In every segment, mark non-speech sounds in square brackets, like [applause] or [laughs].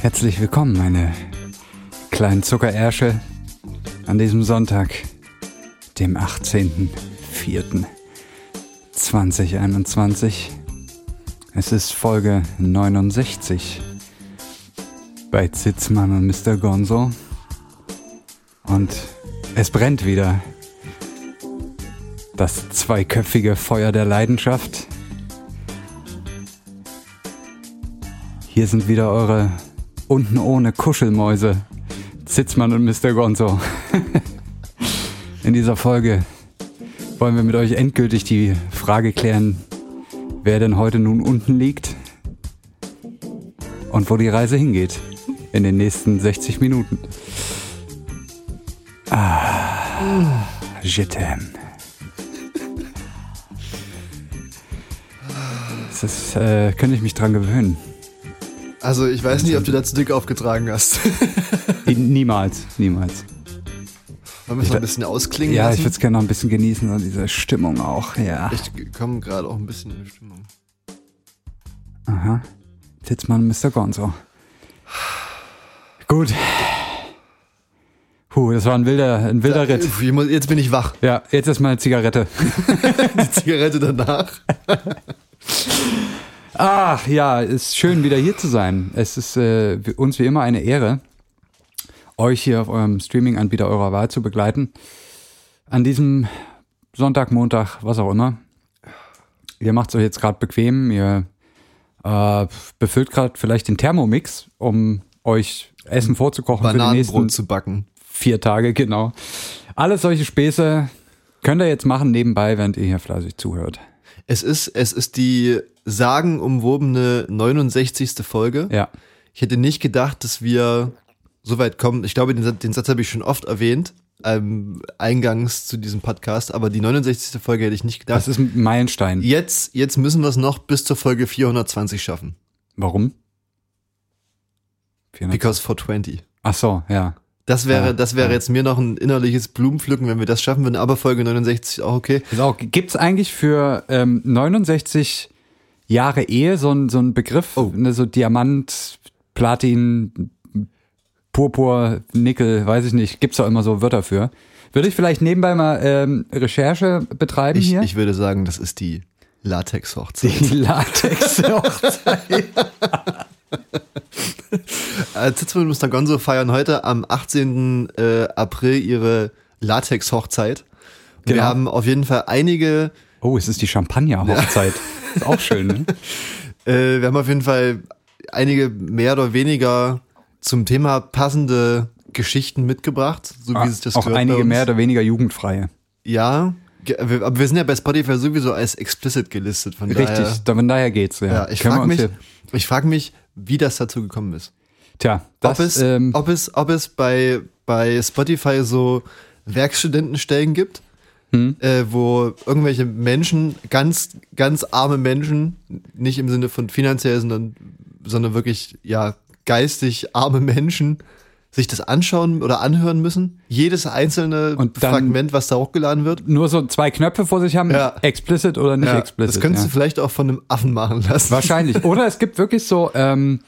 Herzlich willkommen, meine kleinen Zuckerärsche, an diesem Sonntag, dem 18.04.2021. Es ist Folge 69 bei Zitzmann und Mr. Gonzo. Und es brennt wieder. Das zweiköpfige Feuer der Leidenschaft. Hier sind wieder eure unten ohne Kuschelmäuse. Zitzmann und Mr. Gonzo. [laughs] In dieser Folge wollen wir mit euch endgültig die Frage klären, wer denn heute nun unten liegt und wo die Reise hingeht in den nächsten 60 Minuten. Ah, je t'aime. Das ist, äh, könnte ich mich dran gewöhnen. Also ich weiß nicht, ob du da zu dick aufgetragen hast. [laughs] Niemals, niemals. Wollen wir es noch ein bisschen ausklingen Ja, ich lassen? würde es gerne noch ein bisschen genießen und diese Stimmung auch, ja. Ich komme gerade auch ein bisschen in die Stimmung. Aha. Zitzmann Mr. Gonzo. Gut. Puh, das war ein wilder, ein wilder Ritt. Uff, ich muss- Jetzt bin ich wach. Ja, jetzt ist mal eine Zigarette. [laughs] Die Zigarette danach. [laughs] Ach ja, ist schön wieder hier zu sein. Es ist äh, uns wie immer eine Ehre, euch hier auf eurem Streaming-Anbieter eurer Wahl zu begleiten. An diesem Sonntag, Montag, was auch immer. Ihr macht es euch jetzt gerade bequem. Ihr äh, befüllt gerade vielleicht den Thermomix, um euch Essen vorzukochen für die nächsten zu backen. vier Tage, genau. Alles solche Späße könnt ihr jetzt machen nebenbei, während ihr hier fleißig zuhört. Es ist, es ist die sagenumwobene 69. Folge. Ja. Ich hätte nicht gedacht, dass wir so weit kommen. Ich glaube, den, Satz- den Satz habe ich schon oft erwähnt, ähm, eingangs zu diesem Podcast, aber die 69. Folge hätte ich nicht gedacht. Das ist ein Meilenstein. Jetzt, jetzt müssen wir es noch bis zur Folge 420 schaffen. Warum? 400. Because 420. Ach so, ja. Das wäre, Ja, das wäre ja. jetzt mir noch ein innerliches Blumenpflücken, wenn wir das schaffen würden, aber Folge 69 auch okay. Ist auch, gibt's eigentlich für ähm, 69 Jahre Ehe so ein so ein Begriff, Oh. ne, so Diamant, Platin, Purpur, Nickel, weiß ich nicht, gibt's da immer so Wörter für. Würde ich vielleicht nebenbei mal ähm, Recherche betreiben Ich, hier? ich würde sagen, das ist die Latex-Hochzeit. die Latex-Hochzeit. Zitzmann und Mr. Gonzo feiern heute am 18. Äh, April ihre Latex-Hochzeit. Und Wir Genau. haben auf jeden Fall einige, oh, es ist die Champagner-Hochzeit. [laughs] Ist auch schön, ne? äh, wir haben auf jeden Fall einige mehr oder weniger zum Thema passende Geschichten mitgebracht, so wie das Ah, auch gehört bei einige mehr oder weniger jugendfreie. Ja, aber wir sind ja bei Spotify sowieso als explicit gelistet, von Richtig, daher. von daher geht's. Ja, Ja, ich frage mich, ich frag mich, wie das dazu gekommen ist. Tja, das, ob es, ähm, ob es, ob es bei, bei Spotify so Werkstudentenstellen gibt, Hm? äh, wo irgendwelche Menschen, ganz, ganz arme Menschen, nicht im Sinne von finanziell, sondern, sondern wirklich, ja, geistig arme Menschen, sich das anschauen oder anhören müssen. Jedes einzelne Fragment, was da hochgeladen wird. nur so zwei Knöpfe vor sich haben, Ja. explicit oder nicht Ja, explicit. das könntest ja. du vielleicht auch von einem Affen machen lassen. Wahrscheinlich. Oder es gibt wirklich so, ähm,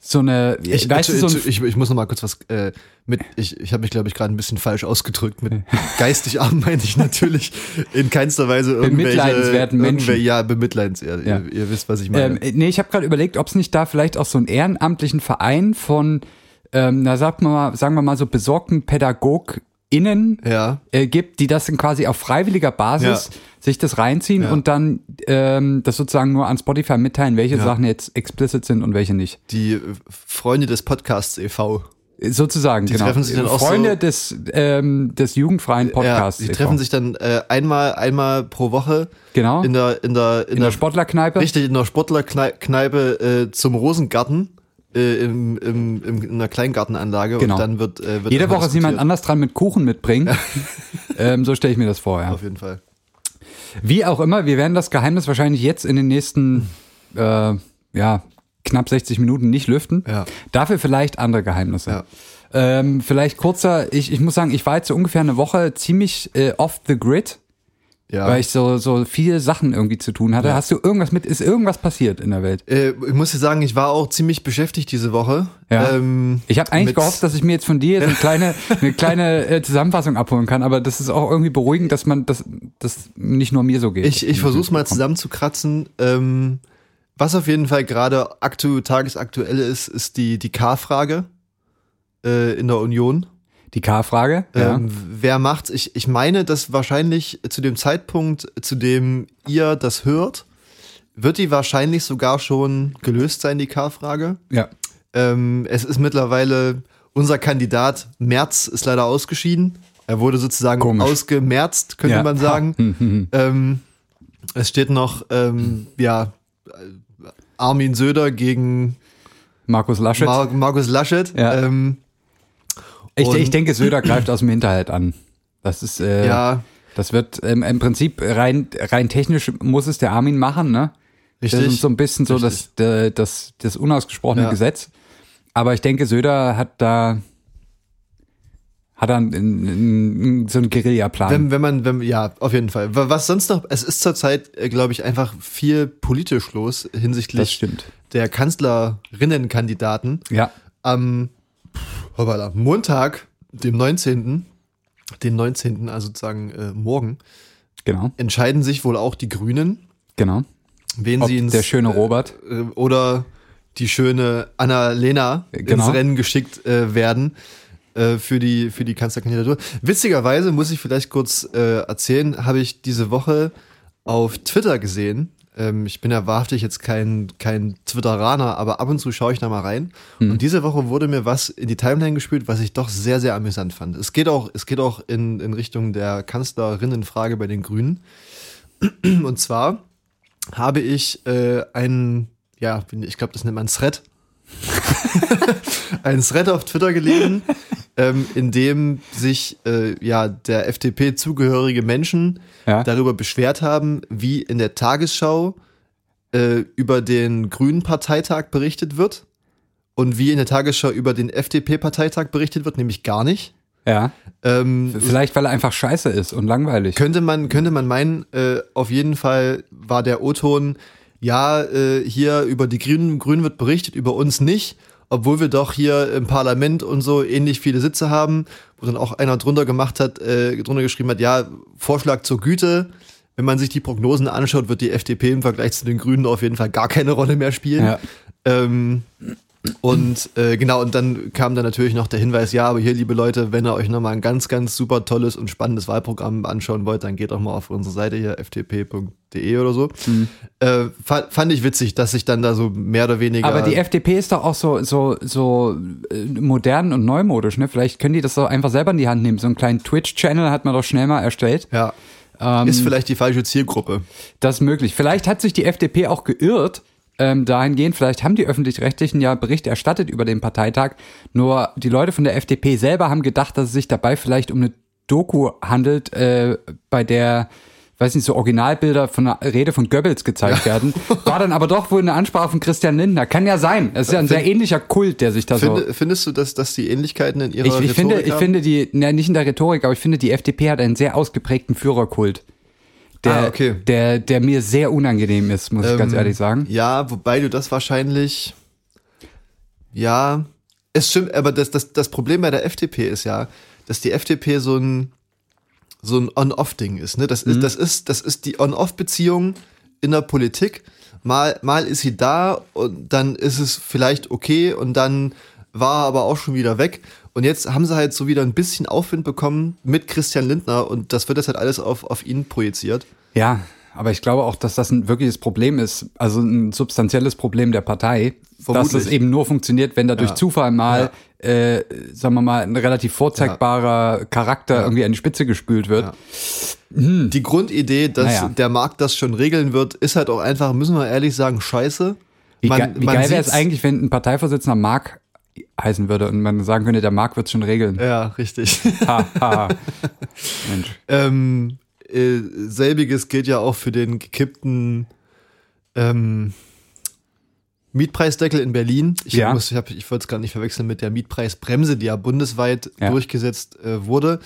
so eine, Ich, weißt du, so ein, ich, ich muss noch mal kurz was äh, mit. Ich, ich habe mich, glaube ich, gerade ein bisschen falsch ausgedrückt. Mit [laughs] geistig arm meine ich natürlich in keinster Weise irgendwelche Bemitleidenswerten Menschen. Ja, bemitleidenswert. Ja. Ihr, ihr wisst, was ich meine. ähm, nee, ich habe gerade überlegt, ob es nicht da vielleicht auch so einen ehrenamtlichen Verein von, ähm, na sagt man mal, sagen wir mal so besorgten PädagogInnen ja. äh, gibt, die das dann quasi auf freiwilliger Basis Ja. sich das reinziehen Ja. und dann ähm, das sozusagen nur an Spotify mitteilen, welche. Sachen jetzt explicit sind und welche nicht. Die äh, Freunde des Podcasts e.V. Sozusagen, Die genau. treffen sich dann auch Freunde so- des, ähm, des jugendfreien Podcasts. Ja, die e.V. treffen sich dann äh, einmal, einmal pro Woche Genau. in der, in der, in, in der Sportlerkneipe. richtig in der Sportlerkneipe äh, zum Rosengarten äh, im, im, im, in einer Kleingartenanlage Genau. und dann wird, äh, wird Jede Woche ist jemand anders dran mit Kuchen mitbringen. [laughs] ähm, so stelle ich mir das vor, ja. Auf jeden Fall. Wie auch immer, wir werden das Geheimnis wahrscheinlich jetzt in den nächsten, äh, ja, knapp 60 Minuten nicht lüften. Ja. Dafür vielleicht andere Geheimnisse. Ja. Ähm, vielleicht kurzer, ich, ich muss sagen, ich war jetzt so ungefähr eine Woche ziemlich äh, off the grid, Ja. weil ich so, so viele Sachen irgendwie zu tun hatte. Ja. Hast du irgendwas mit, ist irgendwas passiert in der Welt? Äh, ich muss dir sagen, ich war auch ziemlich beschäftigt diese Woche. Ja. Ähm, Ich habe eigentlich gehofft, dass ich mir jetzt von dir so eine kleine, [laughs] eine kleine äh, Zusammenfassung abholen kann, aber das ist auch irgendwie beruhigend, dass man das, das nicht nur mir so geht. Ich, ich versuche es mal zusammenzukratzen. Ähm, was auf jeden Fall gerade aktu tagesaktuell ist, ist die, die K-Frage äh, in der Union. Die K-Frage. Ja. Ähm, wer macht's? Ich, ich meine, dass wahrscheinlich zu dem Zeitpunkt, zu dem ihr das hört, wird die wahrscheinlich sogar schon gelöst sein, die K-Frage. ja. Ähm, es ist mittlerweile unser Kandidat Merz ist leider ausgeschieden. Er wurde sozusagen Komisch. ausgemerzt, könnte Ja. man sagen. Hm, hm, hm. Ähm, es steht noch, ähm, ja, Armin Söder gegen Markus Laschet. Mar Markus Laschet. Ja. Ähm, ich, ich denke, Söder greift aus dem Hinterhalt an. Das ist, äh, ja, das wird ähm, im Prinzip rein, rein technisch muss es der Armin machen, ne? Das richtig. ist so ein bisschen so das, das, das, das unausgesprochene Ja. Gesetz. Aber ich denke, Söder hat da hat einen, so einen Guerilla-Plan. Wenn, wenn man, wenn, ja, auf jeden Fall. Wa- Was sonst noch, es ist zurzeit, äh, glaube ich, einfach viel politisch los Das hinsichtlich der Kanzlerinnenkandidaten. Ja. Am hoppala, Montag, dem 19., den 19., also sozusagen äh, morgen, Genau. entscheiden sich wohl auch die Grünen, Genau. wen Ob sie ins der schöne Robert. äh, oder die schöne Anna-Lena Genau. ins Rennen geschickt äh, werden äh, für die für die Kanzlerkandidatur. Witzigerweise muss ich vielleicht kurz äh, erzählen, habe ich diese Woche auf Twitter gesehen. Ähm, ich bin ja wahrhaftig jetzt kein kein Twitteraner, aber ab und zu schaue ich da mal rein. Hm. Und diese Woche wurde mir was in die Timeline gespült, was ich doch sehr sehr amüsant fand. Es geht auch es geht auch in in Richtung der Kanzlerinnenfrage bei den Grünen. [clears throat] Und zwar habe ich äh, einen, ja, ich glaube, das nennt man Thread. [laughs] einen Thread auf Twitter gelesen, ähm, in dem sich äh, ja der FDP zugehörige Menschen Ja. darüber beschwert haben, wie in der Tagesschau äh, über den Grünen Parteitag berichtet wird und wie in der Tagesschau über den FDP-Parteitag berichtet wird, nämlich gar nicht. Ja. Ähm, Vielleicht, weil er einfach scheiße ist und langweilig. könnte man, könnte man meinen, äh, auf jeden Fall war der O-Ton, ja, äh, hier über die Grünen, Grünen wird berichtet, über uns nicht, obwohl wir doch hier im Parlament und so ähnlich viele Sitze haben, wo dann auch einer drunter gemacht hat, äh, drunter geschrieben hat, ja, Vorschlag zur Güte. Wenn man sich die Prognosen anschaut, wird die FDP im Vergleich zu den Grünen auf jeden Fall gar keine Rolle mehr spielen. Ja. Ähm, und äh, genau, und dann kam dann natürlich noch der Hinweis, ja, aber hier, liebe Leute, wenn ihr euch nochmal ein ganz, ganz super tolles und spannendes Wahlprogramm anschauen wollt, dann geht doch mal auf unsere Seite hier, ftp.de oder so. Äh, fa fand ich witzig, dass sich dann da so mehr oder weniger. Aber die FDP ist doch auch so, so, so äh, modern und neumodisch, ne? Vielleicht können die das doch einfach selber in die Hand nehmen. So einen kleinen Twitch-Channel hat man doch schnell mal erstellt. ja, Ähm, ist vielleicht die falsche Zielgruppe. Das ist möglich. Vielleicht hat sich die FDP auch geirrt, ähm, dahingehend, vielleicht haben die Öffentlich-Rechtlichen ja Bericht erstattet über den Parteitag, nur die Leute von der FDP selber haben gedacht, dass es sich dabei vielleicht um eine Doku handelt, äh, bei der weiß nicht, so Originalbilder von einer Rede von Goebbels gezeigt werden. War dann aber doch wohl eine Ansprache von Christian Lindner. Kann ja sein. Es ist ja ein sehr ähnlicher Kult, der sich da so... Finde, findest du, dass, dass die Ähnlichkeiten in ihrer Ich, ich finde, Rhetorik ich haben? finde die, na, nicht in der Rhetorik, aber ich finde, die FDP hat einen sehr ausgeprägten Führerkult. Der, Ah, okay. der, der mir sehr unangenehm ist, muss ich ganz Ähm, ehrlich sagen. Ja, wobei du das wahrscheinlich. Ja, es stimmt, aber das, das, das Problem bei der FDP ist ja, dass die FDP so ein, so ein On-Off-Ding ist. Ne? Das, Mhm. ist das, ist, das ist die On-Off-Beziehung in der Politik. Mal, mal ist sie da und dann ist es vielleicht okay und dann war er aber auch schon wieder weg. Und jetzt haben sie halt so wieder ein bisschen Aufwind bekommen mit Christian Lindner und das wird jetzt halt alles auf, auf ihn projiziert. Ja, aber ich glaube auch, dass das ein wirkliches Problem ist, also ein substanzielles Problem der Partei, dass Vermutlich. es eben nur funktioniert, wenn da durch Ja. Zufall mal, äh, sagen wir mal, ein relativ vorzeigbarer Charakter irgendwie an die Spitze gespült wird. Ja. Die Grundidee, dass Naja. der Markt das schon regeln wird, ist halt auch einfach, müssen wir ehrlich sagen, scheiße. Wie, Man- ge wie geil wäre es eigentlich, wenn ein Parteivorsitzender Mark heißen würde und man sagen könnte, der Mark wird schon regeln. Ja, richtig. Ha, ha. [laughs] Mensch. ähm, äh, selbiges gilt ja auch für den gekippten ähm, Mietpreisdeckel in Berlin. Ich, Ja. muss, ich, hab- ich wollte es gar nicht verwechseln mit der Mietpreisbremse, die ja bundesweit Ja. durchgesetzt äh, wurde.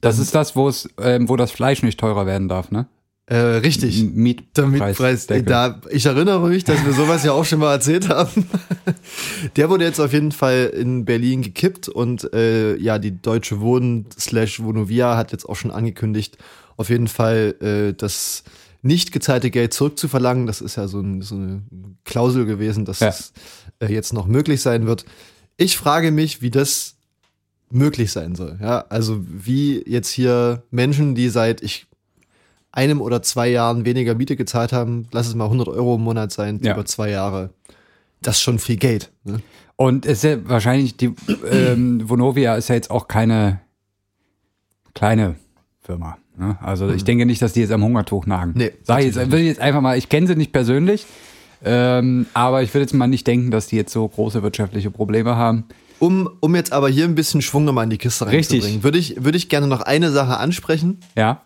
Das ist das, wo es, ähm, wo das Fleisch nicht teurer werden darf, ne? Äh, richtig. Mietpreis. Der Mietpreis, Deckel. da, ich erinnere mich, dass wir sowas ja auch schon mal erzählt haben. [laughs] Der wurde jetzt auf jeden Fall in Berlin gekippt und äh, ja, die Deutsche Wohnen slash Vonovia hat jetzt auch schon angekündigt, auf jeden Fall äh, das nicht gezahlte Geld zurückzuverlangen. Das ist ja so, ein, so eine Klausel gewesen, dass Ja. es äh, jetzt noch möglich sein wird. Ich frage mich, wie das möglich sein soll. Ja, also wie jetzt hier Menschen, die seit ich einem oder zwei Jahren weniger Miete gezahlt haben, lass es mal 100 Euro im Monat sein, Ja. über zwei Jahre. Das ist schon viel Geld. Ne? Und es ist ja wahrscheinlich, die ähm, Vonovia ist ja jetzt auch keine kleine Firma. Ne? Also ich denke nicht, dass die jetzt am Hungertuch nagen. Nee, Sag ich jetzt, will ich jetzt einfach mal, ich kenne sie nicht persönlich, ähm, aber ich würde jetzt mal nicht denken, dass die jetzt so große wirtschaftliche Probleme haben. Um, um jetzt aber hier ein bisschen Schwung nochmal in die Kiste Richtig. reinzubringen, würde ich, würde ich gerne noch eine Sache ansprechen. Ja,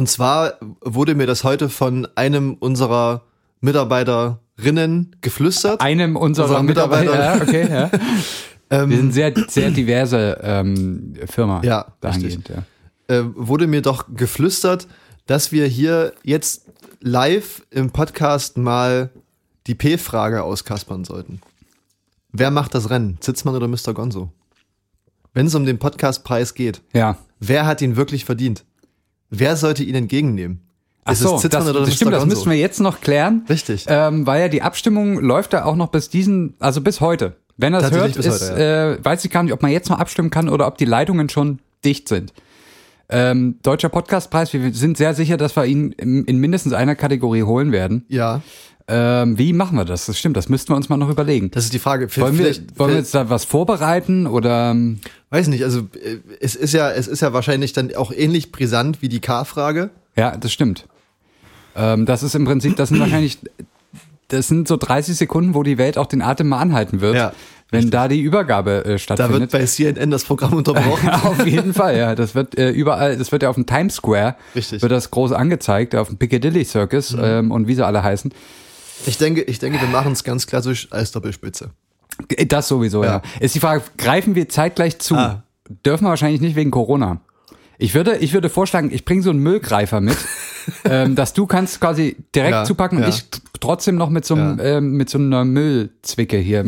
Und zwar wurde mir das heute von einem unserer Mitarbeiterinnen geflüstert. einem unserer Unserer Mitarbeiter. Mitarbeiter. Okay, ja. [laughs] Ähm, Wir sind sehr, sehr diverse ähm, Firma. Ja, dahingehend, ja. äh, wurde mir doch geflüstert, dass wir hier jetzt live im Podcast mal die P-Frage auskaspern sollten. Wer macht das Rennen? Zitzmann oder Mr. Gonzo? Wenn es um den Podcastpreis geht, Ja. wer hat ihn wirklich verdient? Wer sollte ihn entgegennehmen? Ach Ist so, es Zitzmann das, oder das stimmt, das müssen wir jetzt noch klären. Richtig. Ähm, weil ja die Abstimmung läuft ja auch noch bis diesen, also bis heute. Wenn er das hört, ist, heute, äh, weiß ich gar nicht, ob man jetzt noch abstimmen kann oder ob die Leitungen schon dicht sind. Ähm, Deutscher Podcastpreis, wir sind sehr sicher, dass wir ihn in, in mindestens einer Kategorie holen werden. ja, Ähm, wie machen wir das? Das stimmt, das müssten wir uns mal noch überlegen. das ist die Frage. Wollen wir, wollen wir jetzt da was vorbereiten oder ähm, Weiß nicht, also äh, es ist ja, es ist ja wahrscheinlich dann auch ähnlich brisant wie die K-Frage. ja, das stimmt. Ähm, das ist im Prinzip, das sind wahrscheinlich, das sind so 30 Sekunden, wo die Welt auch den Atem mal anhalten wird, Ja, wenn da die Übergabe äh, Da wird stattfindet. bei CNN das Programm unterbrochen. [laughs] auf jeden Fall, ja. Das wird äh, überall, das wird ja auf dem Times Square, Richtig. Mhm. wird das groß angezeigt, auf dem Piccadilly Circus ähm, und wie sie alle heißen. Ich denke, ich denke, wir machen es ganz klassisch als Doppelspitze. Äh, Das sowieso, ja. Ja. Ist die Frage, greifen wir zeitgleich zu? Ah. Dürfen wir wahrscheinlich nicht wegen Corona. Ich würde, ich würde vorschlagen, ich bringe so einen Müllgreifer mit, [laughs] ähm, dass du kannst quasi direkt Ja, zupacken und ja. ich trotzdem noch mit so, einem, Ja. ähm, mit so einer Müllzwicke hier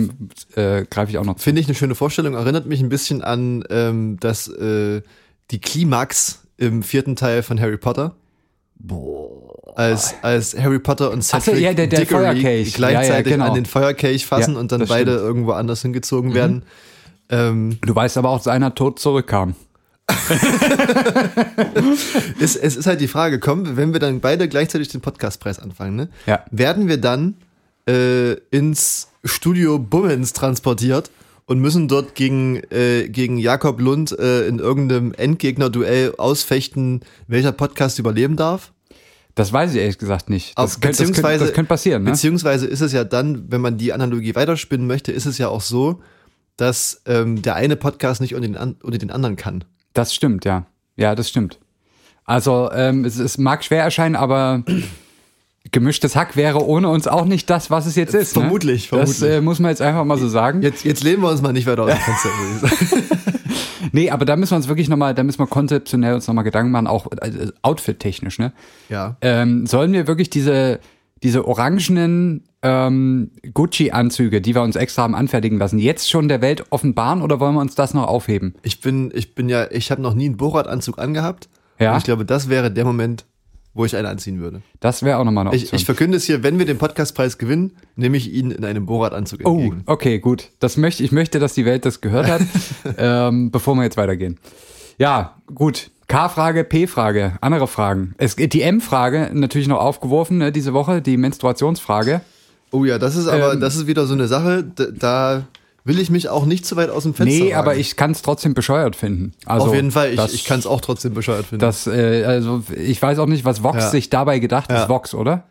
äh, greife ich auch noch. Finde ich eine schöne Vorstellung. Erinnert mich ein bisschen an ähm, das, äh, die Klimax im vierten Teil von Harry Potter. Boah. Als, als Harry Potter und Ach so, Cedric ja, der- der Feuerkelch. gleichzeitig genau. an den Feuerkelch fassen und dann beide stimmt. Mhm. irgendwo anders hingezogen werden. Ähm, Du weißt aber auch, dass einer tot zurückkam. [laughs] es, es ist halt die Frage, komm, wenn wir dann beide gleichzeitig den Podcastpreis anfangen, ne? Ja. werden wir dann äh, ins Studio Bummens transportiert und müssen dort gegen, äh, gegen Jakob Lund äh, in irgendeinem Endgegner-Duell ausfechten, welcher Podcast überleben darf? Das weiß ich ehrlich gesagt nicht. Das, könnte, das, könnte, beziehungsweise- das könnte passieren, ne? Beziehungsweise ist es ja dann, wenn man die Analogie weiterspinnen möchte, ist es ja auch so, dass ähm, der eine Podcast nicht unter den, unter den anderen kann. Das stimmt, ja. Ja, das stimmt. Also, ähm, es, es mag schwer erscheinen, aber [clears throat] gemischtes Hack wäre ohne uns auch nicht das, was es jetzt ist. Vermutlich, ne? Das vermutlich. äh, muss man jetzt einfach mal so sagen. Jetzt, jetzt lehnen wir uns mal nicht weiter aus dem Fenster. [laughs] Nee, aber da müssen wir uns wirklich nochmal, da müssen wir konzeptionell uns nochmal Gedanken machen, auch äh, outfit-technisch, ne? Ja. Ähm, sollen wir wirklich diese, diese orangenen ähm, Gucci-Anzüge, die wir uns extra haben anfertigen lassen, jetzt schon der Welt offenbaren oder wollen wir uns das noch aufheben? Ich bin, ich bin ja, ich habe noch nie einen Borat-Anzug angehabt. Ja. Und ich glaube, das wäre der Moment, wo ich einen anziehen würde. Das wäre auch nochmal eine Option. Ich, ich verkünde es hier, wenn wir den Podcastpreis gewinnen, nehme ich ihn in einem Borat-Anzug Oh, entgegen. okay, gut. Das möchte, ich möchte, dass die Welt das gehört hat, [laughs] ähm, bevor wir jetzt weitergehen. Ja, gut. K-Frage, P-Frage, andere Fragen. Es, die M-Frage natürlich noch aufgeworfen ne, diese Woche, die Menstruationsfrage. Oh ja, das ist aber, Ähm. das ist wieder so eine Sache, da, will ich mich auch nicht zu weit aus dem Fenster Nee, wagen. aber ich kann es trotzdem bescheuert finden. Also, Auf jeden Fall, ich, das, ich kann es auch trotzdem bescheuert finden. Das, äh, also ich weiß auch nicht, was Vox Ja. sich dabei gedacht Ja. ist. Vox, oder?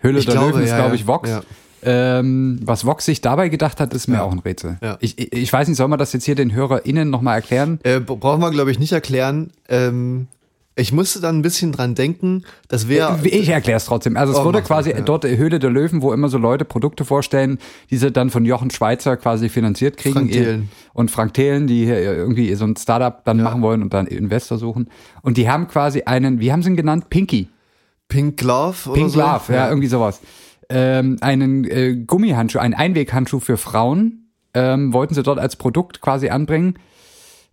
Höhle Ich der glaube, Löwen ist, ja, glaube ich, Vox. Ähm, was Vox sich dabei gedacht hat, ist mir auch ein Rätsel. Ich, ich, weiß nicht, soll man das jetzt hier den HörerInnen nochmal erklären? Äh, brauchen wir, glaube ich, nicht erklären. Ähm, ich musste dann ein bisschen dran denken, das wäre. Ich erkläre es trotzdem. Also es Oh, wurde quasi das, ja. dort Höhle der Löwen, wo immer so Leute Produkte vorstellen, die sie dann von Jochen Schweizer quasi finanziert kriegen. Frank Thelen. Und Frank Thelen, die hier irgendwie so ein Startup dann machen wollen und dann Investor suchen. Und die haben quasi einen, wie haben sie ihn genannt? Pinky. Pink Glove oder Pink so. Love, ja, irgendwie sowas. Ähm, einen äh, Gummihandschuh, einen Einweghandschuh für Frauen ähm, wollten sie dort als Produkt quasi anbringen,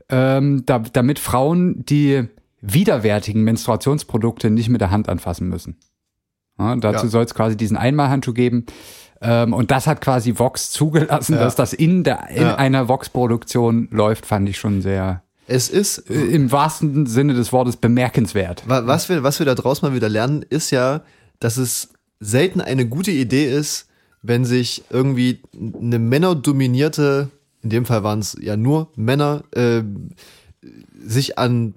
ähm, da, damit Frauen die widerwärtigen Menstruationsprodukte nicht mit der Hand anfassen müssen. Ja, dazu Ja. soll es quasi diesen Einmalhandschuh geben. Ähm, und das hat quasi Vox [laughs] zugelassen, Ja. dass das in, der, in einer Vox-Produktion läuft, fand ich schon sehr, Es ist, äh, im wahrsten Sinne des Wortes, bemerkenswert. wa- was wir, was wir da draus mal wieder lernen, ist ja, dass es selten eine gute Idee ist, wenn sich irgendwie eine männerdominierte, in dem Fall waren es ja nur Männer, äh, sich an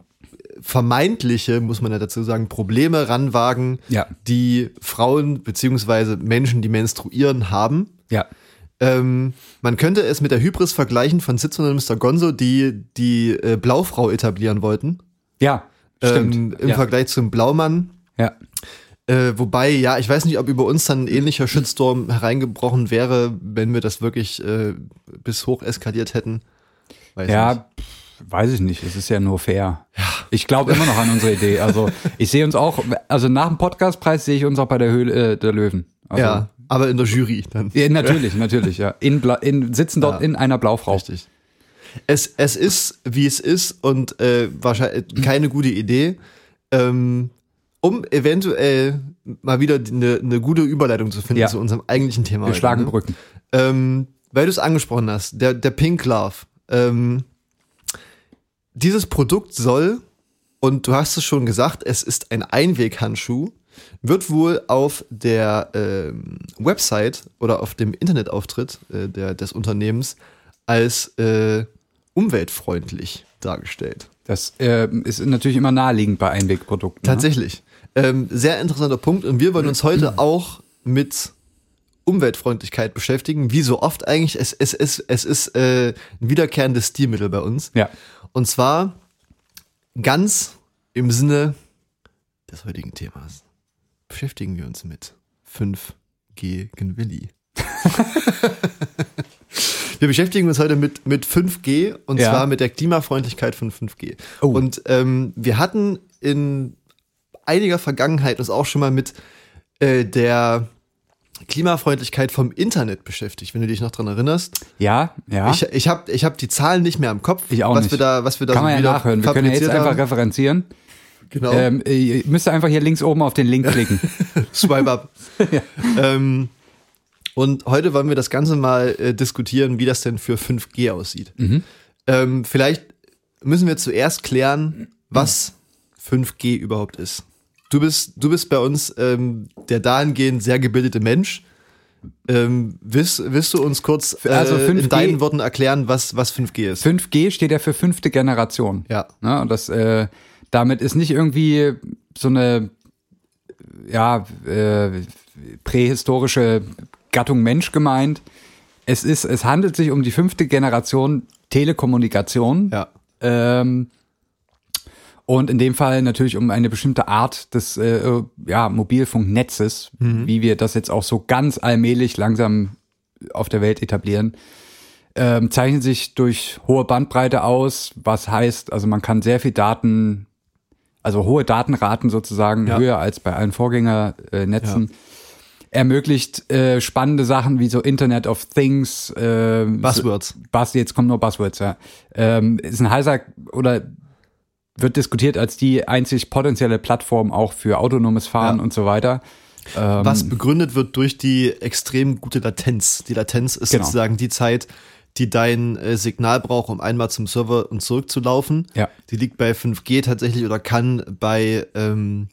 vermeintliche, muss man ja dazu sagen, Probleme ranwagen, Ja. die Frauen beziehungsweise Menschen, die menstruieren, haben. Ja. Ähm, man könnte es mit der Hybris vergleichen von Sitzung und Mr. Gonzo, die die äh, Blaufrau etablieren wollten. Ja, stimmt. Ähm, Im ja. Vergleich zum Blaumann. ja. Äh, wobei, ja, ich weiß nicht, ob über uns dann ein ähnlicher Shitstorm hereingebrochen wäre, wenn wir das wirklich äh, bis hoch eskaliert hätten. Weiß nicht. Ja, pff, weiß ich nicht. Es ist ja nur fair. Ich glaube immer noch an unsere Idee. Also ich sehe uns auch, also nach dem Podcastpreis sehe ich uns auch bei der Höhle äh, der Löwen. Also, ja, aber in der Jury dann. ja, natürlich, natürlich, ja. In, Bla in sitzen dort Ja. in einer Blaufrau. Richtig. Es, es ist, wie es ist und äh, wahrscheinlich keine gute Idee. Ähm, um eventuell mal wieder eine, eine gute Überleitung zu finden Ja. zu unserem eigentlichen Thema. Wir heute, schlagen ne? Brücken. Ähm, weil du es angesprochen hast, der, der Pink Love. Ähm, dieses Produkt soll, und du hast es schon gesagt, es ist ein Einweghandschuh, wird wohl auf der ähm, Website oder auf dem Internetauftritt äh, der, des Unternehmens als äh, umweltfreundlich dargestellt. Das äh, ist natürlich immer naheliegend bei Einwegprodukten. Ne? Tatsächlich. Ähm, sehr interessanter Punkt und wir wollen uns heute [clears throat] auch mit Umweltfreundlichkeit beschäftigen, wie so oft eigentlich. Es, es, es, es ist äh, ein wiederkehrendes Stilmittel bei uns. Ja. Und zwar ganz im Sinne des heutigen Themas beschäftigen wir uns mit 5G gegen Willi. [laughs] wir beschäftigen uns heute mit, mit 5G und Ja. zwar mit der Klimafreundlichkeit von 5G. Oh. Und ähm, wir hatten in einiger Vergangenheit uns auch schon mal mit äh, der Klimafreundlichkeit vom Internet beschäftigt, wenn du dich noch dran erinnerst. Ja, ja. Ich, ich habe ich hab die Zahlen nicht mehr im Kopf, Ich auch was nicht. wir da, was wir da Kann so man ja wieder nachhören. Wir können ja jetzt fabriziert einfach haben. referenzieren. Genau. Ähm, ihr müsst einfach hier links oben auf den Link klicken. [laughs] Swipe up. [laughs] ähm, und heute wollen wir das Ganze mal äh, diskutieren, wie das denn für 5G aussieht. Mhm. Ähm, vielleicht müssen wir zuerst klären, was 5G überhaupt ist. Du bist, du bist bei uns ähm, der dahingehend sehr gebildete Mensch. Ähm, willst, willst du uns kurz äh, Also 5G in deinen Worten erklären, was, was 5G ist? 5G steht ja für fünfte Generation. Ja. Ne? Und das, äh, damit ist nicht irgendwie so eine ja, äh, prähistorische Gattung Mensch gemeint. Es ist, es handelt sich um die fünfte Generation Telekommunikation. Ja. Ähm, und in dem Fall natürlich um eine bestimmte Art des äh, ja, Mobilfunknetzes, wie wir das jetzt auch so ganz allmählich langsam auf der Welt etablieren, ähm, zeichnen sich durch hohe Bandbreite aus, was heißt, also man kann sehr viel Daten, also hohe Datenraten sozusagen, Ja. höher als bei allen Vorgängernetzen, ermöglicht äh, spannende Sachen wie so Internet of Things, äh, Buzzwords. Buzz, jetzt kommen nur Buzzwords, ja. Ähm, ist ein heißer oder wird diskutiert als die einzig potenzielle Plattform auch für autonomes Fahren Ja. und so weiter. Ähm, was begründet wird durch die extrem gute Latenz. Die Latenz ist Genau. sozusagen die Zeit, die dein äh, Signal braucht, um einmal zum Server und zurückzulaufen. Ja. Die liegt bei 5G tatsächlich oder kann bei ähm,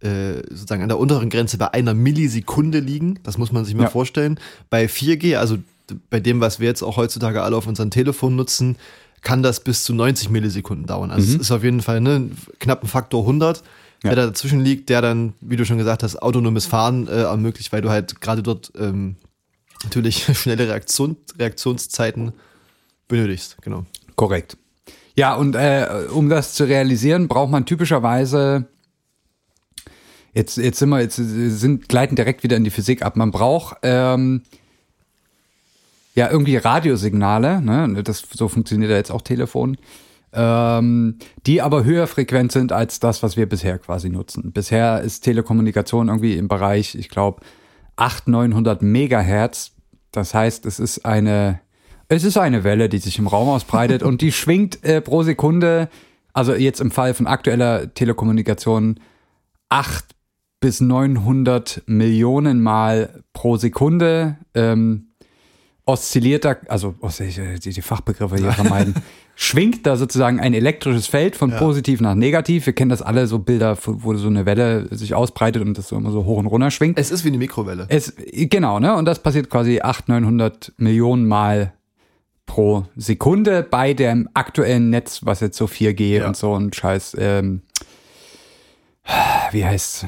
äh, sozusagen an der unteren Grenze bei einer Millisekunde liegen. Das muss man sich mal Ja. vorstellen. Bei 4G, also bei dem, was wir jetzt auch heutzutage alle auf unserem Telefon nutzen, kann das bis zu 90 Millisekunden dauern. Also Mhm. es ist auf jeden Fall ne, knapp ein Faktor 100. Ja. der da dazwischen liegt, der dann, wie du schon gesagt hast, autonomes Fahren äh, ermöglicht, weil du halt gerade dort ähm, natürlich [laughs] schnelle Reaktion, Reaktionszeiten benötigst. Genau. Korrekt. Ja, und äh, um das zu realisieren, braucht man typischerweise jetzt jetzt sind wir jetzt sind gleiten direkt wieder in die Physik ab. Man braucht ähm, ja irgendwie Radiosignale, ne? Das so funktioniert ja jetzt auch Telefon, ähm, die aber höher frequent sind als das, was wir bisher quasi nutzen. Bisher ist Telekommunikation irgendwie im Bereich, ich glaube, 800, 900 Megahertz. Das heißt, es ist eine es ist eine Welle, die sich im Raum ausbreitet und die schwingt äh, pro Sekunde, also jetzt im Fall von aktueller Telekommunikation, 8 bis 900 Millionen Mal pro Sekunde. Ähm, oszilliert da, also oh, die, die Fachbegriffe hier vermeiden, [laughs] schwingt da sozusagen ein elektrisches Feld von positiv nach negativ. Wir kennen das alle, so Bilder, wo so eine Welle sich ausbreitet und das so immer so hoch und runter schwingt. Es ist wie eine Mikrowelle. Es, genau, ne? Und das passiert quasi 800, 900 Millionen Mal pro Sekunde bei dem aktuellen Netz, was jetzt so 4G Ja. und so ein Scheiß, ähm, wie heißt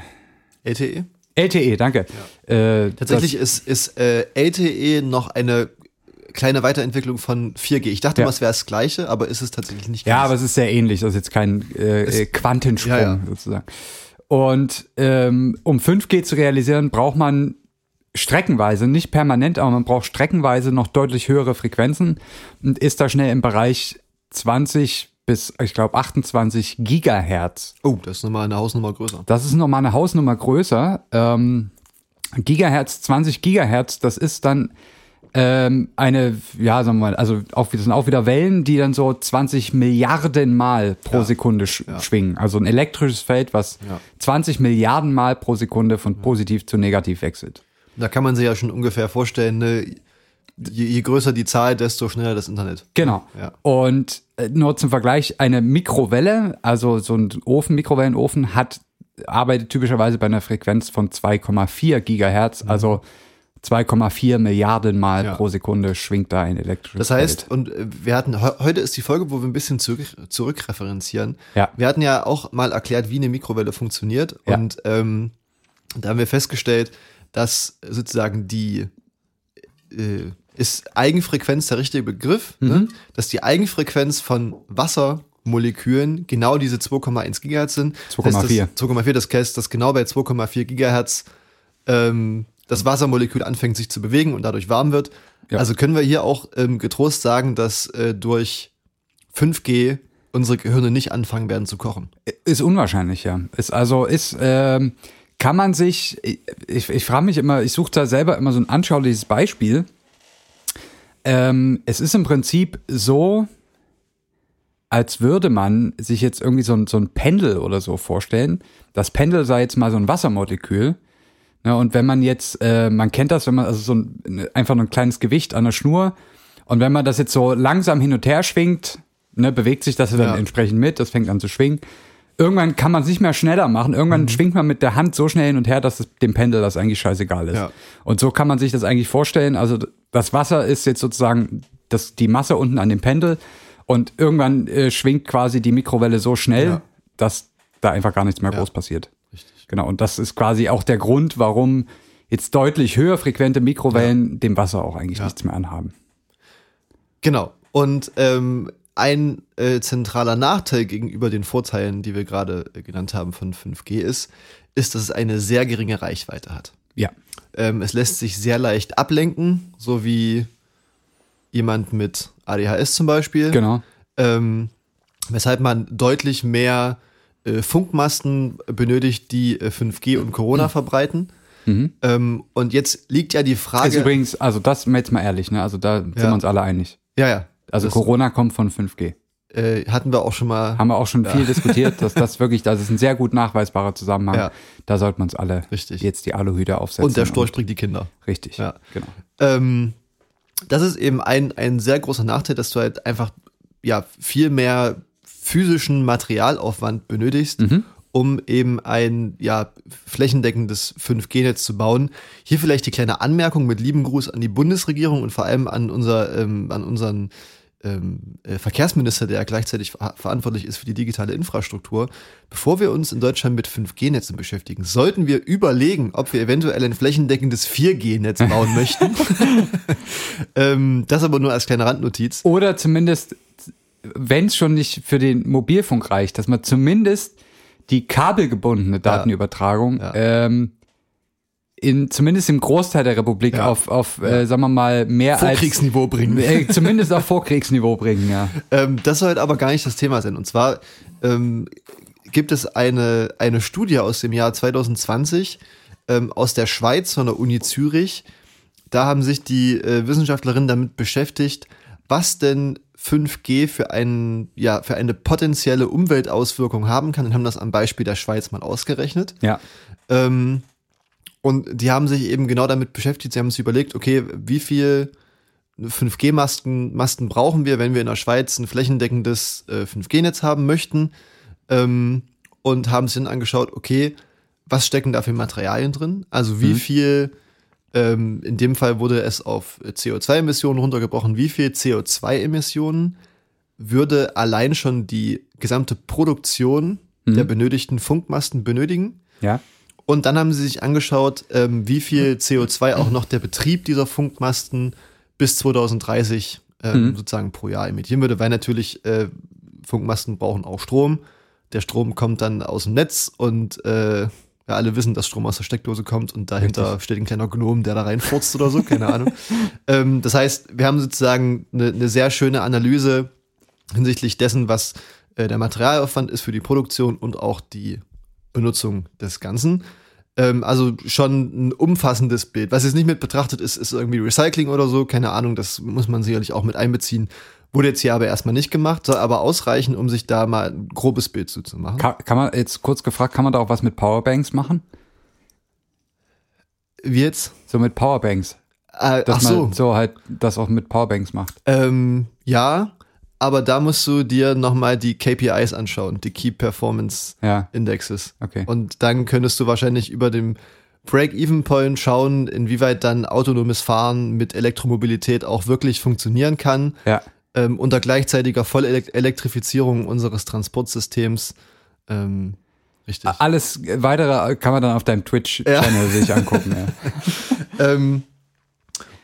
LTE? LTE, danke. Äh, Tatsächlich ist, ist äh, LTE noch eine kleine Weiterentwicklung von 4G. Ich dachte Ja. mal, es wäre das gleiche, aber ist es tatsächlich nicht. Ja, aber es ist sehr ähnlich. Das ist jetzt kein äh, äh, Quantensprung Ja, ja. sozusagen. Und ähm, um 5G zu realisieren, braucht man streckenweise, nicht permanent, aber man braucht streckenweise noch deutlich höhere Frequenzen und ist da schnell im Bereich 20 bis, ich glaube, 28 Gigahertz. Oh, das ist nochmal eine Hausnummer größer. Das ist nochmal eine Hausnummer größer. Ähm, Gigahertz, 20 Gigahertz, das ist dann ähm, eine, ja, sagen wir mal, also auch, das sind auch wieder Wellen, die dann so 20 Milliarden Mal pro Ja. Sekunde sch schwingen. Also ein elektrisches Feld, was Ja. 20 Milliarden Mal pro Sekunde von positiv zu negativ wechselt. Da kann man sich ja schon ungefähr vorstellen, ne, je, je größer die Zahl, desto schneller das Internet. Genau. Ja. Und äh, nur zum Vergleich, eine Mikrowelle, also so ein Ofen, Mikrowellenofen, hat, arbeitet typischerweise bei einer Frequenz von 2,4 Gigahertz, also 2,4 Milliarden Mal Mhm. Ja. pro Sekunde schwingt da ein elektrisches Das heißt, Feld. und äh, wir hatten, he- heute ist die Folge, wo wir ein bisschen zurück, zurückreferenzieren. Ja. Wir hatten ja auch mal erklärt, wie eine Mikrowelle funktioniert. Ja. Und ähm, da haben wir festgestellt, dass sozusagen die äh, ist Eigenfrequenz der richtige Begriff, Mhm. ne? dass die Eigenfrequenz von Wassermolekülen genau diese 2,1 Gigahertz sind. 2,4. Das, 2,4, das heißt, dass genau bei 2,4 Gigahertz ähm, das Wassermolekül anfängt sich zu bewegen und dadurch warm wird. Ja. Also können wir hier auch ähm, getrost sagen, dass äh, durch 5G unsere Gehirne nicht anfangen werden zu kochen. Ist unwahrscheinlich, ja. Ist also, ist, ähm, kann man sich, ich, ich frage mich immer, ich suche da selber immer so ein anschauliches Beispiel. Ähm, es ist im Prinzip so, als würde man sich jetzt irgendwie so ein, so ein Pendel oder so vorstellen. Das Pendel sei jetzt mal so ein Wassermolekül. Ne, und wenn man jetzt, äh, man kennt das, wenn man, also so ein, einfach nur ein kleines Gewicht an der Schnur. Und wenn man das jetzt so langsam hin und her schwingt, ne, bewegt sich das dann Ja. entsprechend mit, das fängt an zu schwingen. Irgendwann kann man es nicht mehr schneller machen. Irgendwann schwingt man mit der Hand so schnell hin und her, dass es dem Pendel das eigentlich scheißegal ist. Ja. Und so kann man sich das eigentlich vorstellen. Also das Wasser ist jetzt sozusagen das, die Masse unten an dem Pendel und irgendwann äh, schwingt quasi die Mikrowelle so schnell, Ja. dass da einfach gar nichts mehr Ja. groß passiert. Richtig. Genau. Und das ist quasi auch der Grund, warum jetzt deutlich höher frequente Mikrowellen dem Wasser auch eigentlich nichts mehr anhaben. Genau. Und ähm, ein äh, zentraler Nachteil gegenüber den Vorteilen, die wir gerade äh, genannt haben von 5G ist, ist, dass es eine sehr geringe Reichweite hat. Ja. Ähm, es lässt sich sehr leicht ablenken, so wie jemand mit ADHS zum Beispiel. Genau. Ähm, weshalb man deutlich mehr äh, Funkmasten benötigt, die äh, 5G und Corona verbreiten. Mhm. Ähm, und jetzt liegt ja die Ist Frage. übrigens, also das jetzt mal ehrlich, ne? Also da sind Ja. wir uns alle einig. ja, ja. Also das, Corona kommt von 5G. äh, hatten wir auch schon mal. Haben wir auch schon viel diskutiert, dass das [laughs] wirklich, das ist ein sehr gut nachweisbarer Zusammenhang. Ja. Da sollten wir uns alle Richtig. jetzt die Aluhüte aufsetzen. und der Storch bringt die Kinder. Richtig. Ja. Genau. Ähm, das ist eben ein, ein sehr großer Nachteil, dass du halt einfach ja viel mehr physischen Materialaufwand benötigst, Mhm. um eben ein ja flächendeckendes 5G-Netz zu bauen. Hier vielleicht die kleine Anmerkung mit lieben Gruß an die Bundesregierung und vor allem an unser ähm, an unseren ähm, äh, Verkehrsminister, der ja gleichzeitig ver verantwortlich ist für die digitale Infrastruktur, bevor wir uns in Deutschland mit 5G-Netzen beschäftigen, sollten wir überlegen, ob wir eventuell ein flächendeckendes 4G-Netz bauen möchten. [laughs] ähm, das aber nur als kleine Randnotiz. Oder zumindest, wenn es schon nicht für den Mobilfunk reicht, dass man zumindest die kabelgebundene Datenübertragung Ja. ähm, in zumindest im Großteil der Republik Ja. auf, auf äh, sagen wir mal, mehr Vorkriegsniveau als bringen. Äh, zumindest auf Vorkriegsniveau bringen, ja. [laughs] Ähm, das soll halt aber gar nicht das Thema sein. Und zwar ähm, gibt es eine, eine Studie aus dem Jahr 2020 ähm, aus der Schweiz von der Uni Zürich. Da haben sich die äh, Wissenschaftlerinnen damit beschäftigt, was denn 5G für, einen, ja, für eine potenzielle Umweltauswirkung haben kann und haben das am Beispiel der Schweiz mal ausgerechnet. Ja. Ähm, und die haben sich eben genau damit beschäftigt. Sie haben sich überlegt, okay, wie viel 5G-Masten Masten brauchen wir, wenn wir in der Schweiz ein flächendeckendes äh, 5G-Netz haben möchten. Ähm, und haben sich dann angeschaut, okay, was stecken da für Materialien drin? Also wie Mhm. viel, ähm, in dem Fall wurde es auf CO2-Emissionen runtergebrochen, wie viel CO2-Emissionen würde allein schon die gesamte Produktion der benötigten Funkmasten benötigen? Ja. Und dann haben sie sich angeschaut, ähm, wie viel CO2 auch noch der Betrieb dieser Funkmasten bis 2030 ähm, sozusagen pro Jahr emittieren würde, weil natürlich äh, Funkmasten brauchen auch Strom. Der Strom kommt dann aus dem Netz und äh, ja, alle wissen, dass Strom aus der Steckdose kommt und dahinter steht ein kleiner Gnom, der da reinfurzt oder so, keine Ahnung. [laughs] Ähm, das heißt, wir haben sozusagen eine, eine sehr schöne Analyse hinsichtlich dessen, was äh, der Materialaufwand ist für die Produktion und auch die Benutzung des Ganzen. Ähm, also schon ein umfassendes Bild. Was jetzt nicht mit betrachtet ist, ist irgendwie Recycling oder so, keine Ahnung, das muss man sicherlich auch mit einbeziehen. Wurde jetzt hier aber erstmal nicht gemacht, soll aber ausreichen, um sich da mal ein grobes Bild zu, zu machen. Kann, kann man jetzt kurz gefragt, kann man da auch was mit Powerbanks machen? Wie jetzt? So mit Powerbanks. Äh, Dass ach so. man so halt das auch mit Powerbanks macht. Ähm, ja, aber da musst du dir nochmal die KPIs anschauen, die Key Performance Ja. Indexes. Okay. Und dann könntest du wahrscheinlich über dem Break-Even-Point schauen, inwieweit dann autonomes Fahren mit Elektromobilität auch wirklich funktionieren kann, Ja. ähm, unter gleichzeitiger Vollelektrifizierung unseres Transportsystems. Ähm, richtig. Alles weitere kann man dann auf deinem Twitch-Channel sich angucken. Ja. [laughs] Ähm,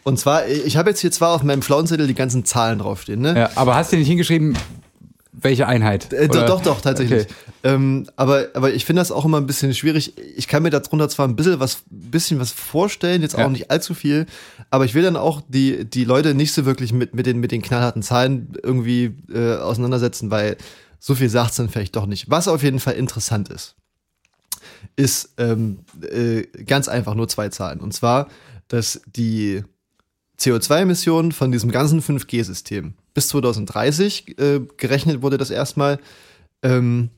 und zwar, ich habe jetzt hier zwar auf meinem schlauen Zettel die ganzen Zahlen draufstehen, ne? ja, aber hast du nicht hingeschrieben, welche Einheit? Äh, Oder- doch, doch, tatsächlich. Okay. Ähm, aber, aber ich finde das auch immer ein bisschen schwierig. Ich kann mir darunter zwar ein bisschen was, bisschen was vorstellen, jetzt auch Ja. nicht allzu viel, aber ich will dann auch die, die Leute nicht so wirklich mit, mit, den, mit den knallharten Zahlen irgendwie äh, auseinandersetzen, weil so viel sagt es dann vielleicht doch nicht. Was auf jeden Fall interessant ist, ist ähm, äh, ganz einfach nur zwei Zahlen. Und zwar, dass die CO2-Emissionen von diesem ganzen 5G-System bis 2030 äh, gerechnet wurde das erstmal. Ähm,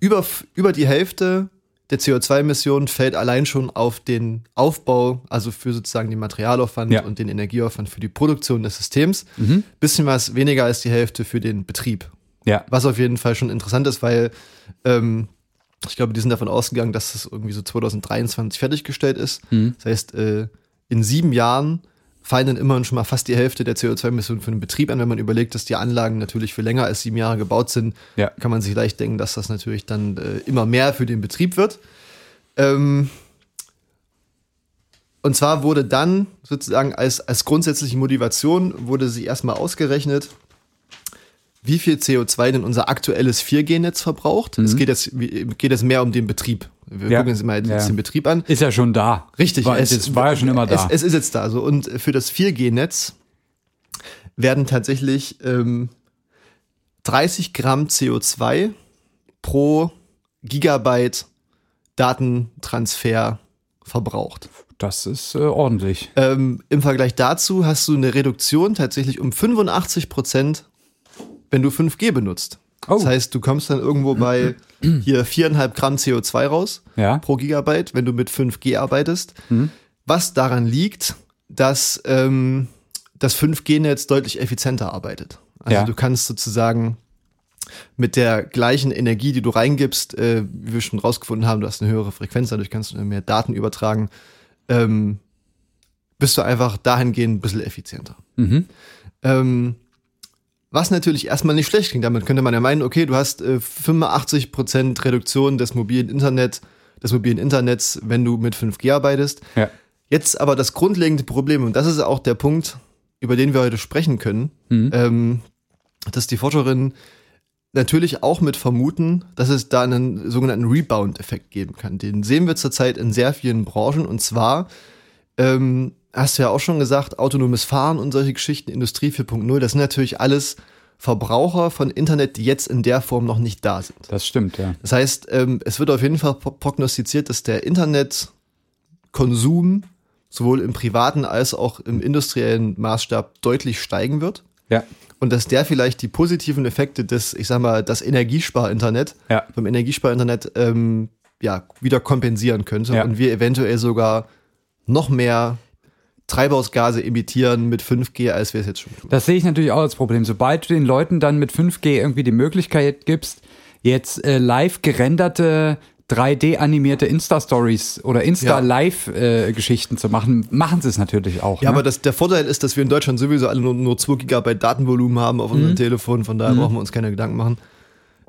über, über die Hälfte der CO2-Emissionen fällt allein schon auf den Aufbau, also für sozusagen den Materialaufwand Ja. und den Energieaufwand für die Produktion des Systems. Mhm. Bisschen was weniger als die Hälfte für den Betrieb. Ja. Was auf jeden Fall schon interessant ist, weil ähm, ich glaube, die sind davon ausgegangen, dass das irgendwie so 2023 fertiggestellt ist. Mhm. Das heißt, äh, in sieben Jahren fallen dann immerhin schon mal fast die Hälfte der CO2-Emissionen für den Betrieb an. Wenn man überlegt, dass die Anlagen natürlich für länger als sieben Jahre gebaut sind, Ja. kann man sich leicht denken, dass das natürlich dann äh, immer mehr für den Betrieb wird. Ähm, und zwar wurde dann sozusagen als, als grundsätzliche Motivation wurde sie erstmal ausgerechnet, wie viel CO2 denn unser aktuelles 4G-Netz verbraucht. Es geht jetzt, geht jetzt mehr um den Betrieb. Wir Mhm. Ja. gucken uns mal jetzt Ja. den Betrieb an. Ist ja schon da. Richtig, War, es, war ja schon immer da. Es, es ist jetzt da. So. Und für das 4G-Netz werden tatsächlich ähm, 30 Gramm CO2 pro Gigabyte Datentransfer verbraucht. das ist äh, ordentlich. Ähm, Im Vergleich dazu hast du eine Reduktion tatsächlich um 85 Prozent, wenn du 5G benutzt. Oh. Das heißt, du kommst dann irgendwo bei hier viereinhalb Gramm CO2 raus Ja. pro Gigabyte, wenn du mit 5G arbeitest. Was daran liegt, dass ähm, das 5G-Netz deutlich effizienter arbeitet. Also Ja. du kannst sozusagen mit der gleichen Energie, die du reingibst, äh, wie wir schon rausgefunden haben, du hast eine höhere Frequenz, dadurch kannst du mehr Daten übertragen, ähm, bist du einfach dahingehend ein bisschen effizienter. Mhm. Ähm, Was natürlich erstmal nicht schlecht klingt. Damit könnte man ja meinen, okay, du hast äh, 85% Reduktion des mobilen Internet, des mobilen Internets, wenn du mit 5G arbeitest. Ja. Jetzt aber das grundlegende Problem, und das ist auch der Punkt, über den wir heute sprechen können, ähm, dass die Forscherinnen natürlich auch mit vermuten, dass es da einen sogenannten Rebound-Effekt geben kann. Den sehen wir zurzeit in sehr vielen Branchen und zwar, ähm, hast du ja auch schon gesagt, autonomes Fahren und solche Geschichten, Industrie 4.0, das sind natürlich alles Verbraucher von Internet, die jetzt in der Form noch nicht da sind. Das stimmt, ja. Das heißt, ähm, es wird auf jeden Fall pro- prognostiziert, dass der Internetkonsum sowohl im privaten als auch im industriellen Maßstab deutlich steigen wird. Ja. Und dass der vielleicht die positiven Effekte des, ich sag mal, das Energiespar-Internet, Ja. vom Energiespar-Internet, ähm, ja, wieder kompensieren könnte Ja. und wir eventuell sogar noch mehr Treibhausgase emittieren mit 5G, als wir es jetzt schon tun. Das sehe ich natürlich auch als Problem. Sobald du den Leuten dann mit 5G irgendwie die Möglichkeit gibst, jetzt äh, live gerenderte 3D-animierte Insta-Stories oder Insta-Live-Geschichten zu machen, machen sie es natürlich auch. Ja, ne? aber das, der Vorteil ist, dass wir in Deutschland sowieso alle nur, nur 2 Gigabyte Datenvolumen haben auf unserem Telefon, von daher brauchen wir uns keine Gedanken machen.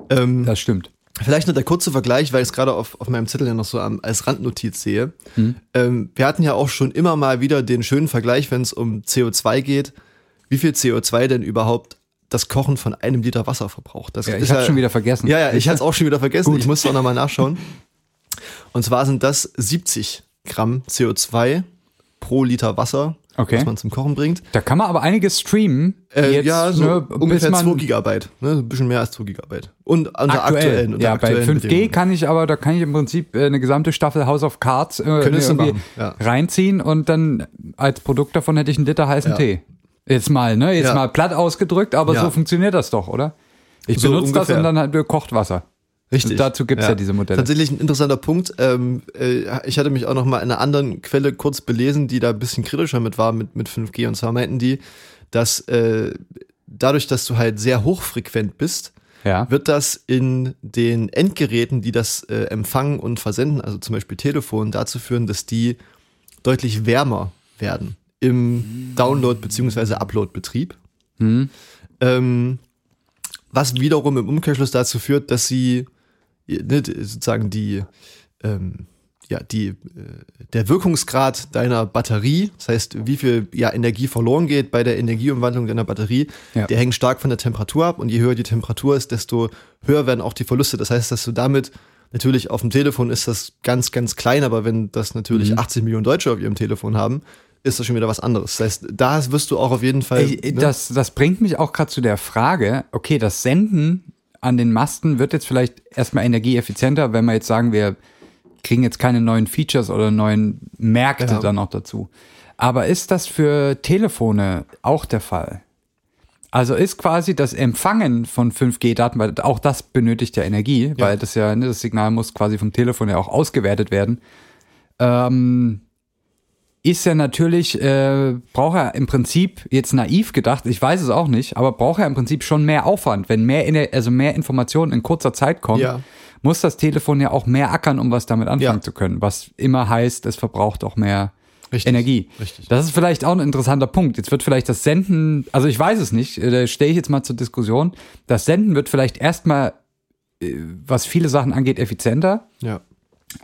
Ähm, das stimmt. Vielleicht noch der kurze Vergleich, weil ich es gerade auf, auf meinem Zettel ja noch so am, als Randnotiz sehe. Ähm, wir hatten ja auch schon immer mal wieder den schönen Vergleich, wenn es um CO2 geht, wie viel CO2 denn überhaupt das Kochen von einem Liter Wasser verbraucht. Das Ja, ich habe schon wieder vergessen. Ja, ja, ich hatte es auch schon wieder vergessen. Gut. Ich musste auch nochmal nachschauen. Und zwar sind das 70 Gramm CO2 pro Liter Wasser, Okay. was man zum Kochen bringt. Da kann man aber einiges streamen. Äh, jetzt, ja, so ne, ungefähr bis 2 man Gigabyte. Ne? Ein bisschen mehr als 2 Gigabyte. Und unter aktuell. aktuellen. Unter ja, bei aktuellen 5G Bedingungen. kann ich aber, da kann ich im Prinzip äh, eine gesamte Staffel House of Cards äh, ja. reinziehen und dann als Produkt davon hätte ich einen Liter heißen Ja. Tee. Jetzt mal, ne? Jetzt Ja. mal platt ausgedrückt, aber so funktioniert das doch, oder? Ich So benutze das ungefähr. und dann halt gekocht Wasser. Richtig. Und dazu gibt's ja diese Modelle. Tatsächlich ein interessanter Punkt. Ähm, äh, ich hatte mich auch noch mal in einer anderen Quelle kurz belesen, die da ein bisschen kritischer mit war mit, mit 5G. Und zwar meinten die, dass äh, dadurch, dass du halt sehr hochfrequent bist, Ja. wird das in den Endgeräten, die das äh, empfangen und versenden, also zum Beispiel Telefon, dazu führen, dass die deutlich wärmer werden im Download- bzw. Upload-Betrieb. Ähm, was wiederum im Umkehrschluss dazu führt, dass sie sozusagen die, ähm, ja, die, äh, der Wirkungsgrad deiner Batterie, das heißt, wie viel ja, Energie verloren geht bei der Energieumwandlung deiner Batterie, Ja. der hängt stark von der Temperatur ab und je höher die Temperatur ist, desto höher werden auch die Verluste. Das heißt, dass du damit natürlich auf dem Telefon ist das ganz, ganz klein, aber wenn das natürlich 80 Millionen Deutsche auf ihrem Telefon haben, ist das schon wieder was anderes. Das heißt, da wirst du auch auf jeden Fall. Ey, ne? das, das bringt mich auch gerade zu der Frage, okay, das Senden an den Masten wird jetzt vielleicht erstmal energieeffizienter, wenn wir jetzt sagen, wir kriegen jetzt keine neuen Features oder neuen Märkte Ja. dann noch dazu. Aber ist das für Telefone auch der Fall? Also ist quasi das Empfangen von 5G-Daten, weil auch das benötigt ja Energie, weil das ja, ne, das Signal muss quasi vom Telefon ja auch ausgewertet werden. Ähm, ist ja natürlich, äh, braucht er im Prinzip jetzt naiv gedacht, ich weiß es auch nicht, aber braucht er im Prinzip schon mehr Aufwand. Wenn mehr, Ener- also mehr Informationen in kurzer Zeit kommen, Ja. muss das Telefon ja auch mehr ackern, um was damit anfangen Ja. zu können. Was immer heißt, es verbraucht auch mehr Richtig, Energie. richtig. Das ist vielleicht auch ein interessanter Punkt. Jetzt wird vielleicht das Senden, also ich weiß es nicht, äh, da stelle ich jetzt mal zur Diskussion. Das Senden wird vielleicht erstmal, äh, was viele Sachen angeht, effizienter ja.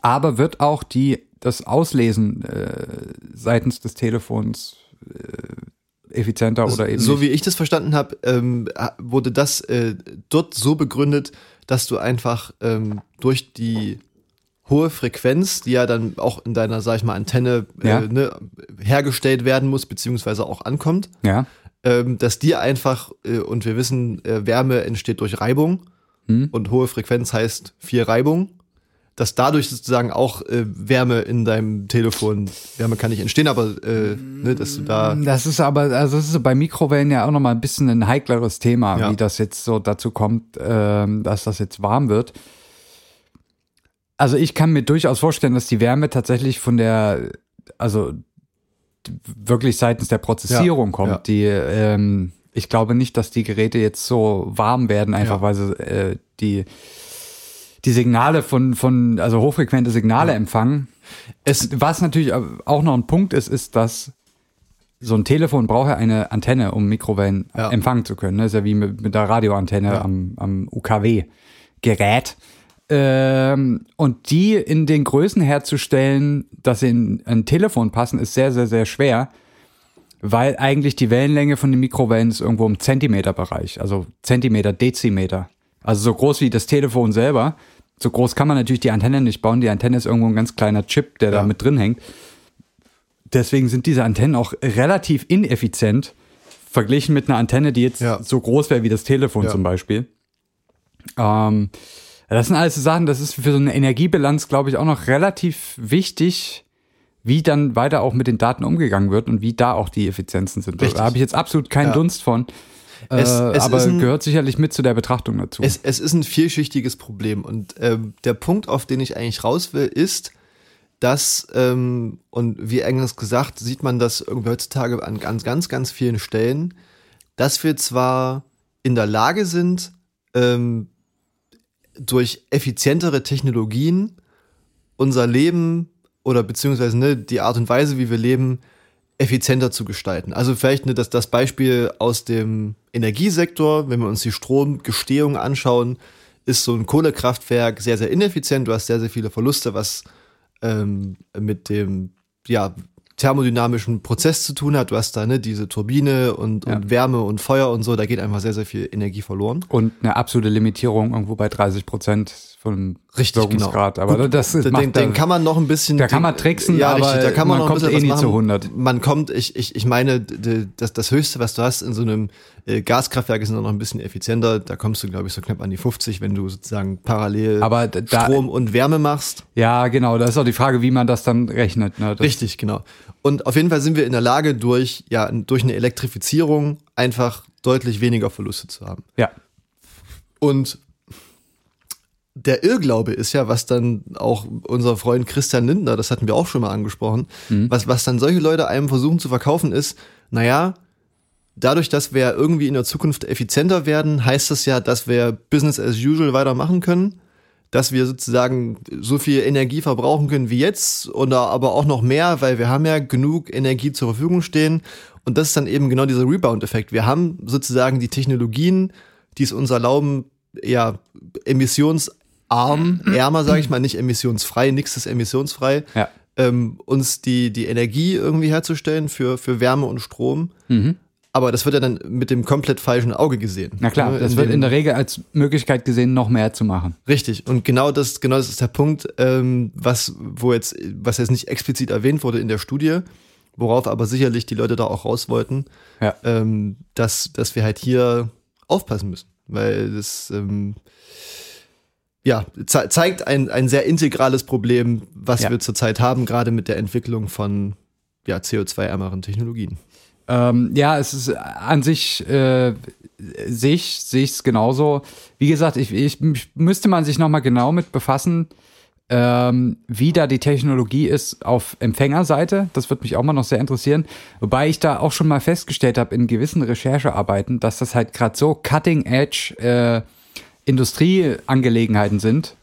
aber wird auch die das Auslesen äh, seitens des Telefons äh, effizienter oder eben so wie ich das verstanden habe, ähm, wurde das äh, dort so begründet, dass du einfach ähm, durch die hohe Frequenz, die ja dann auch in deiner, sag ich mal, Antenne Ja. äh, ne, hergestellt werden muss, beziehungsweise auch ankommt, ja, ähm, dass die einfach, äh, und wir wissen, äh, Wärme entsteht durch Reibung Hm. und hohe Frequenz heißt viel Reibung, dass dadurch sozusagen auch äh, Wärme in deinem Telefon, Wärme kann nicht entstehen, aber äh, ne, dass du da das ist aber, also das ist bei Mikrowellen ja auch nochmal ein bisschen ein heikleres Thema, Ja. wie das jetzt so dazu kommt, ähm, dass das jetzt warm wird. Also ich kann mir durchaus vorstellen, dass die Wärme tatsächlich von der, also wirklich seitens der Prozessierung Ja, kommt. ja. Die, ähm, ich glaube nicht, dass die Geräte jetzt so warm werden, einfach weil sie äh, die die Signale von von also hochfrequente Signale empfangen. es Was natürlich auch noch ein Punkt ist, ist, dass so ein Telefon braucht ja eine Antenne, um Mikrowellen Ja. empfangen zu können. Das ist ja wie mit, mit der Radioantenne Ja. am, am UKW-Gerät. Ähm, und die in den Größen herzustellen, dass sie in ein Telefon passen, ist sehr, sehr, sehr schwer, weil eigentlich die Wellenlänge von den Mikrowellen ist irgendwo im Zentimeterbereich, also Zentimeter, Dezimeter. Also so groß wie das Telefon selber. So groß kann man natürlich die Antenne nicht bauen. Die Antenne ist irgendwo ein ganz kleiner Chip, der da Ja. mit drin hängt. Deswegen sind diese Antennen auch relativ ineffizient verglichen mit einer Antenne, die jetzt Ja. so groß wäre wie das Telefon Ja. zum Beispiel. Ähm, das sind alles so Sachen, das ist für so eine Energiebilanz, glaube ich, auch noch relativ wichtig, wie dann weiter auch mit den Daten umgegangen wird und wie da auch die Effizienzen sind. Richtig. Da habe ich jetzt absolut keinen Ja. Dunst von. Es- äh, es aber ein- gehört sicherlich mit zu der Betrachtung dazu. Es, es ist ein vielschichtiges Problem und ähm, der Punkt, auf den ich eigentlich raus will, ist, dass, ähm, und wie eingangs gesagt, sieht man das irgendwie heutzutage an ganz, ganz, ganz vielen Stellen, dass wir zwar in der Lage sind, ähm, durch effizientere Technologien unser Leben oder beziehungsweise ne, die Art und Weise, wie wir leben, effizienter zu gestalten. Also vielleicht ne, das, das Beispiel aus dem Energiesektor, wenn wir uns die Stromgestehung anschauen, ist so ein Kohlekraftwerk sehr, sehr ineffizient. Du hast sehr, sehr viele Verluste, was ähm, mit dem ja, thermodynamischen Prozess zu tun hat. Du hast da ne, diese Turbine und, Ja. und Wärme und Feuer und so, da geht einfach sehr, sehr viel Energie verloren. und eine absolute Limitierung irgendwo bei 30 Prozent vom Richtig, genau. Wirkungsgrad. Aber Gut, das ist, den, macht den, kann man noch ein bisschen. Da kann man tricksen, ja, aber richtig, da kann man, man noch ein kommt bisschen eh nie zu 100. Man kommt, ich, ich, ich meine, das, das Höchste, was du hast in so einem äh, Gaskraftwerk, ist noch ein bisschen effizienter. Da kommst du, glaube ich, so knapp an die 50, wenn du sozusagen parallel Aber da- Strom und Wärme machst. Ja, genau. Da ist auch die Frage, wie man das dann rechnet. Ne? Das, Richtig, genau. Und auf jeden Fall sind wir in der Lage, durch, ja, durch eine Elektrifizierung einfach deutlich weniger Verluste zu haben. Ja. Und der Irrglaube ist ja, was dann auch unser Freund Christian Lindner, das hatten wir auch schon mal angesprochen, was, was dann solche Leute einem versuchen zu verkaufen ist, naja, dadurch, dass wir irgendwie in der Zukunft effizienter werden, heißt das ja, dass wir Business as usual weitermachen können, dass wir sozusagen so viel Energie verbrauchen können wie jetzt oder aber auch noch mehr, weil wir haben ja genug Energie zur Verfügung stehen. Und das ist dann eben genau dieser Rebound-Effekt. Wir haben sozusagen die Technologien, die es uns erlauben, ja, emissionsarm, ärmer, sage ich mal, nicht emissionsfrei, nichts ist emissionsfrei, Ja. ähm, uns die, die Energie irgendwie herzustellen für, für Wärme und Strom. Aber das wird ja dann mit dem komplett falschen Auge gesehen. Na klar, Ne, das in wird dem- in der Regel als Möglichkeit gesehen, noch mehr zu machen. Richtig. Und genau das, genau das ist der Punkt, ähm, was, wo jetzt, was jetzt nicht explizit erwähnt wurde in der Studie, worauf aber sicherlich die Leute da auch raus wollten, Ja. ähm, dass, dass wir halt hier aufpassen müssen. Weil das, ähm, ja, ze zeigt ein, ein sehr integrales Problem, was Ja. wir zurzeit haben, gerade mit der Entwicklung von ja, CO2-ärmeren Technologien. Ähm, ja, es ist an sich, äh, sehe ich es genauso. Wie gesagt, ich, ich müsste man sich noch mal genau mit befassen, ähm, wie da die Technologie ist auf Empfängerseite. Das wird mich auch mal noch sehr interessieren. Wobei ich da auch schon mal festgestellt habe in gewissen Recherchearbeiten, dass das halt gerade so Cutting-Edge äh, Industrieangelegenheiten sind.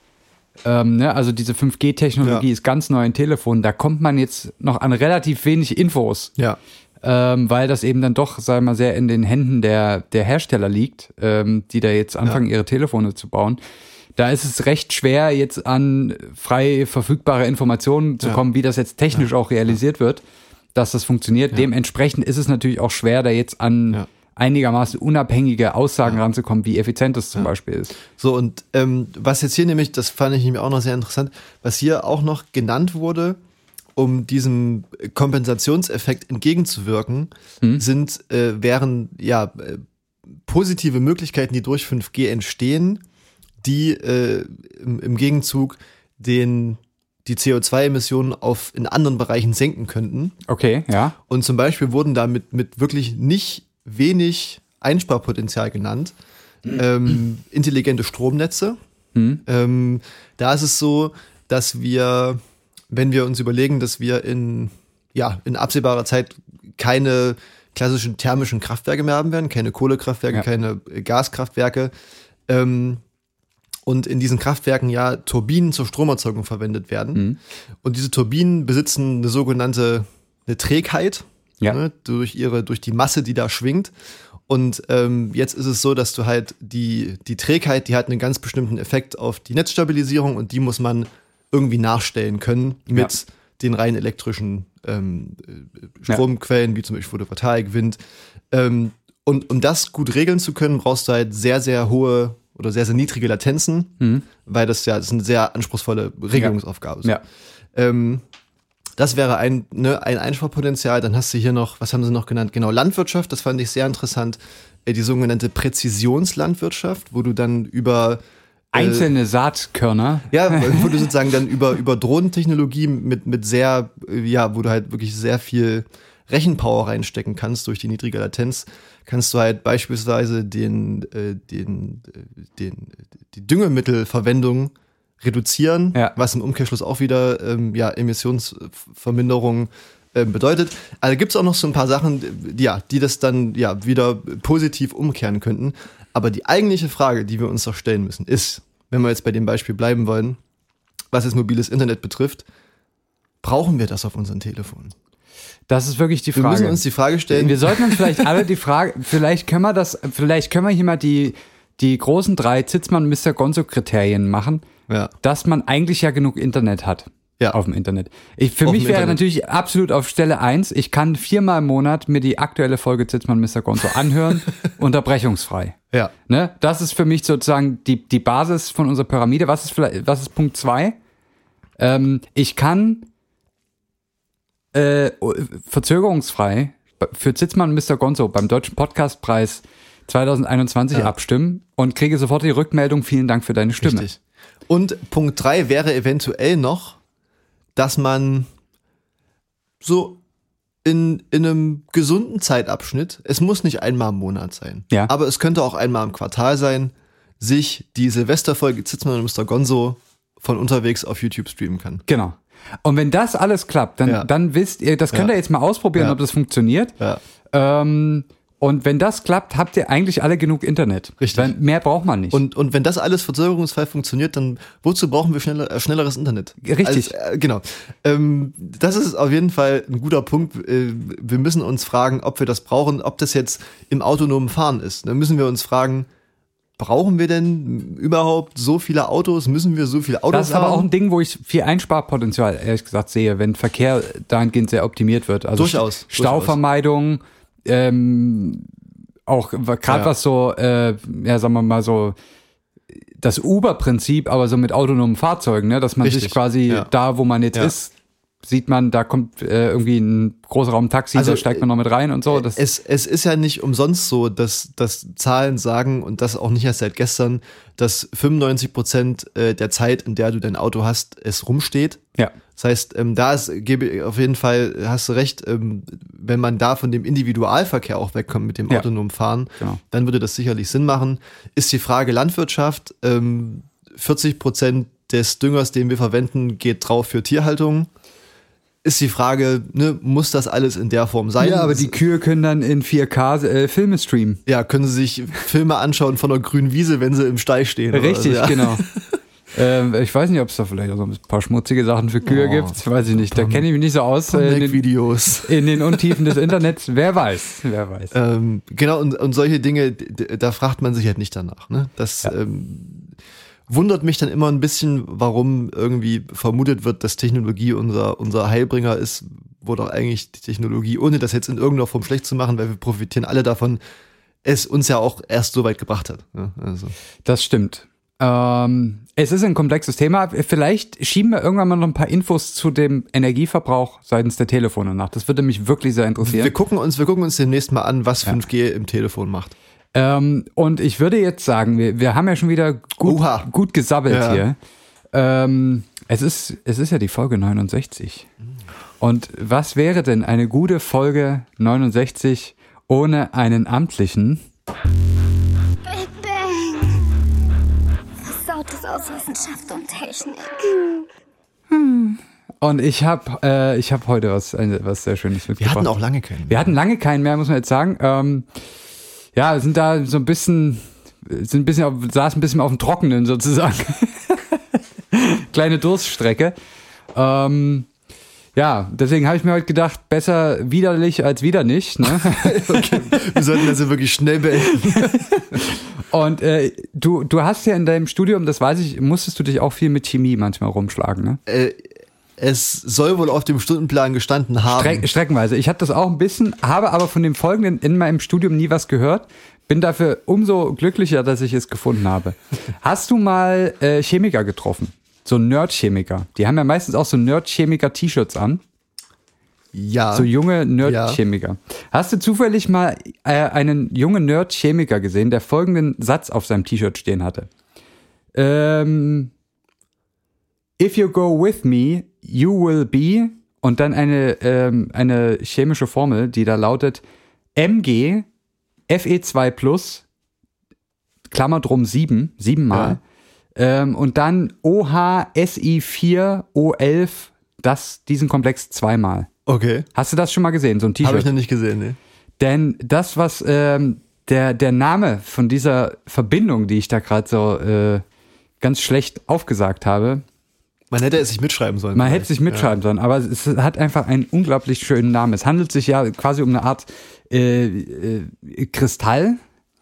Ähm, ne? Also diese 5G-Technologie Ja. ist ganz neu in Telefonen. Da kommt man jetzt noch an relativ wenig Infos Ja. ähm, weil das eben dann doch, sagen wir mal, sehr in den Händen der, der Hersteller liegt, ähm, die da jetzt anfangen, ihre Telefone zu bauen. Da ist es recht schwer, jetzt an frei verfügbare Informationen zu Ja. kommen, wie das jetzt technisch auch realisiert wird, dass das funktioniert. Dementsprechend ist es natürlich auch schwer, da jetzt an Ja. Einigermaßen unabhängige Aussagen ranzukommen, wie effizient das zum Beispiel ist. So, und ähm, was jetzt hier nämlich, das fand ich nämlich auch noch sehr interessant, was hier auch noch genannt wurde, um diesem Kompensationseffekt entgegenzuwirken, sind, äh, wären ja äh, positive Möglichkeiten, die durch 5G entstehen, die äh, im, im Gegenzug den die CO2-Emissionen auf in anderen Bereichen senken könnten. Okay, ja. Und zum Beispiel wurden da mit, mit wirklich nicht wenig Einsparpotenzial genannt. Ähm, intelligente Stromnetze. Ähm, da ist es so, dass wir, wenn wir uns überlegen, dass wir in, ja, in absehbarer Zeit keine klassischen thermischen Kraftwerke mehr haben werden, keine Kohlekraftwerke, Ja. keine Gaskraftwerke, ähm, und in diesen Kraftwerken ja Turbinen zur Stromerzeugung verwendet werden. Und diese Turbinen besitzen eine sogenannte eine Trägheit. Ja. ne, durch ihre, durch die Masse, die da schwingt. Und ähm, jetzt ist es so, dass du halt die, die Trägheit, die hat einen ganz bestimmten Effekt auf die Netzstabilisierung und die muss man irgendwie nachstellen können mit Ja. den rein elektrischen ähm, äh, Stromquellen, wie zum Beispiel Photovoltaik, Wind. Ähm, und um das gut regeln zu können, brauchst du halt sehr, sehr hohe oder sehr, sehr niedrige Latenzen, weil das ja das ist eine sehr anspruchsvolle Regelungsaufgabe. So. Ja. Ähm, das wäre ein, ne, ein Einsparpotenzial. Dann hast du hier noch, was haben sie noch genannt? Genau, Landwirtschaft, das fand ich sehr interessant. Äh, Die sogenannte Präzisionslandwirtschaft, wo du dann über Einzelne Saatkörner. ja, [laughs] wo du sozusagen dann über, über Drohnentechnologie mit, mit sehr, äh, ja, wo du halt wirklich sehr viel Rechenpower reinstecken kannst durch die niedrige Latenz, kannst du halt beispielsweise den, äh, den, äh, den, die Düngemittelverwendung reduzieren, Ja. was im Umkehrschluss auch wieder ähm, ja, Emissionsverminderung ähm, bedeutet. Also gibt es auch noch so ein paar Sachen, die, ja, die das dann ja wieder positiv umkehren könnten. Aber die eigentliche Frage, die wir uns doch stellen müssen, ist, wenn wir jetzt bei dem Beispiel bleiben wollen, was das mobiles Internet betrifft, brauchen wir das auf unseren Telefonen? Das ist wirklich die Wir Frage. müssen uns die Frage stellen, Wir sollten uns vielleicht alle die Frage, vielleicht können wir das, vielleicht können wir hier mal die, die großen drei Zitzmann Mr. Gonzo Kriterien machen, ja, dass man eigentlich ja genug Internet hat. Ja. Auf dem Internet. Ich, für Auf mich wäre Internet. natürlich absolut auf Stelle eins. ich kann viermal im Monat mir die aktuelle Folge Zitzmann Mr. Gonzo anhören, [laughs] unterbrechungsfrei. ja, Ne? Das ist für mich sozusagen die, die Basis von unserer Pyramide. Was ist vielleicht, was ist Punkt zwei? Ähm, ich kann äh, verzögerungsfrei für Zitzmann Mr. Gonzo beim Deutschen Podcastpreis 2021 Ja. abstimmen und kriege sofort die Rückmeldung, vielen Dank für deine Stimme. richtig. Und Punkt drei wäre eventuell noch, dass man so in, in einem gesunden Zeitabschnitt, es muss nicht einmal im Monat sein, Ja. aber es könnte auch einmal im Quartal sein, sich die Silvesterfolge Zitzmann und Mr. Gonzo von unterwegs auf YouTube streamen kann. Genau. Und wenn das alles klappt, dann, Ja. dann wisst ihr, das könnt Ja. ihr jetzt mal ausprobieren, ob das funktioniert. Ja. Ähm, und wenn das klappt, habt ihr eigentlich alle genug Internet. Richtig. Weil mehr braucht man nicht. Und, und wenn das alles verzögerungsfrei funktioniert, dann wozu brauchen wir schneller, äh, schnelleres Internet? Richtig. Als, äh, genau. Ähm, das ist auf jeden Fall ein guter Punkt. Äh, wir müssen uns fragen, ob wir das brauchen, ob das jetzt im autonomen Fahren ist. Dann müssen wir uns fragen, brauchen wir denn überhaupt so viele Autos? Müssen wir so viele Autos Das ist aber haben? auch ein Ding, wo ich viel Einsparpotenzial, ehrlich gesagt, sehe, wenn Verkehr dahingehend sehr optimiert wird. Also Durchaus, St- Stauvermeidung, ähm, auch gerade Ja. was so, äh, ja, sagen wir mal so, das Uber-Prinzip, aber so mit autonomen Fahrzeugen, ne? dass man sich Richtig, quasi ja. da, wo man jetzt Ja. ist, sieht man, da kommt äh, irgendwie ein Großraum-Taxi, Also, da steigt man noch mit rein und so. Das, es, es ist ja nicht umsonst so, dass, dass Zahlen sagen, und das auch nicht erst seit gestern, dass 95 Prozent äh, der Zeit, in der du dein Auto hast, es rumsteht. ja. Das heißt, ähm, da ist, gebe auf jeden Fall, hast du recht, ähm, wenn man da von dem Individualverkehr auch wegkommt mit dem Ja. autonomen Fahren, Genau. dann würde das sicherlich Sinn machen. Ist die Frage Landwirtschaft, ähm, 40 Prozent des Düngers, den wir verwenden, geht drauf für Tierhaltung. Ist die Frage, ne, muss das alles in der Form sein? Ja, aber die Kühe können dann in 4K äh, Filme streamen. ja, können sie sich Filme anschauen von der grünen Wiese, wenn sie im Stall stehen. Richtig, so, ja. genau. [laughs] ähm, ich weiß nicht, ob es da vielleicht auch so ein paar schmutzige Sachen für Kühe Oh, gibt. Weiß ich nicht. Da kenne ich mich nicht so aus äh, in, den, Videos. in den Untiefen des Internets. Wer weiß, wer weiß. Ähm, genau, und, und solche Dinge, da fragt man sich halt nicht danach. Ne? Das Ja. ähm, wundert mich dann immer ein bisschen, warum irgendwie vermutet wird, dass Technologie unser, unser Heilbringer ist, wo doch eigentlich die Technologie, ohne das jetzt in irgendeiner Form schlecht zu machen, weil wir profitieren alle davon, es uns ja auch erst so weit gebracht hat. Ne? Also, Das stimmt. Ähm, es ist ein komplexes Thema. Vielleicht schieben wir irgendwann mal noch ein paar Infos zu dem Energieverbrauch seitens der Telefone nach. Das würde mich wirklich sehr interessieren. wir gucken uns, wir gucken uns demnächst mal an, was 5G im Telefon macht. Ähm, und ich würde jetzt sagen, wir, wir haben ja schon wieder gut, gut gesabbelt Ja. hier. Ähm, es, ist, es ist ja die Folge 69. Und was wäre denn eine gute Folge 69 ohne einen amtlichen? Big Bang. Versautes aus Wissenschaft und Technik. Und ich habe äh, ich hab heute was, was sehr Schönes Wir mitgebracht. hatten auch lange keinen. Wir hatten lange keinen mehr, muss man jetzt sagen. Ähm, ja, sind da so ein bisschen, sind ein bisschen auf, saß ein bisschen auf dem Trockenen sozusagen. [laughs] Kleine Durststrecke. Ähm, Ja, deswegen habe ich mir heute gedacht, besser widerlich als wieder nicht. Ne? [laughs] Okay, wir sollten das ja wirklich schnell beenden. [laughs] Und äh, du, du hast ja in deinem Studium, das weiß ich, musstest du dich auch viel mit Chemie manchmal rumschlagen, ne? Äh, es soll wohl auf dem Stundenplan gestanden haben. Streck, streckenweise. Ich hatte das auch ein bisschen, habe aber von dem Folgenden in meinem Studium nie was gehört. Bin dafür umso glücklicher, dass ich es gefunden habe. Hast du mal äh, Chemiker getroffen? So Nerd-Chemiker. Die haben ja meistens auch so Nerd-Chemiker-T-Shirts an. ja. So junge Nerd-Chemiker. Hast du zufällig mal äh, einen jungen Nerd-Chemiker gesehen, der folgenden Satz auf seinem T-Shirt stehen hatte? Ähm, If you go with me, you will be und dann eine, ähm, eine chemische Formel, die da lautet Mg Fe2 plus Klammer drum 7, siebenmal. Ähm, und dann OH Si4 O11, das, diesen Komplex zweimal. Okay. Hast du das schon mal gesehen, so ein Habe ich T-Shirt? noch nicht gesehen, ne? Denn das, was ähm, der, der Name von dieser Verbindung, die ich da gerade so äh, ganz schlecht aufgesagt habe, Man hätte es sich mitschreiben sollen. man vielleicht. hätte sich mitschreiben sollen, aber es hat einfach einen unglaublich schönen Namen. Es handelt sich ja quasi um eine Art äh, äh, Kristall.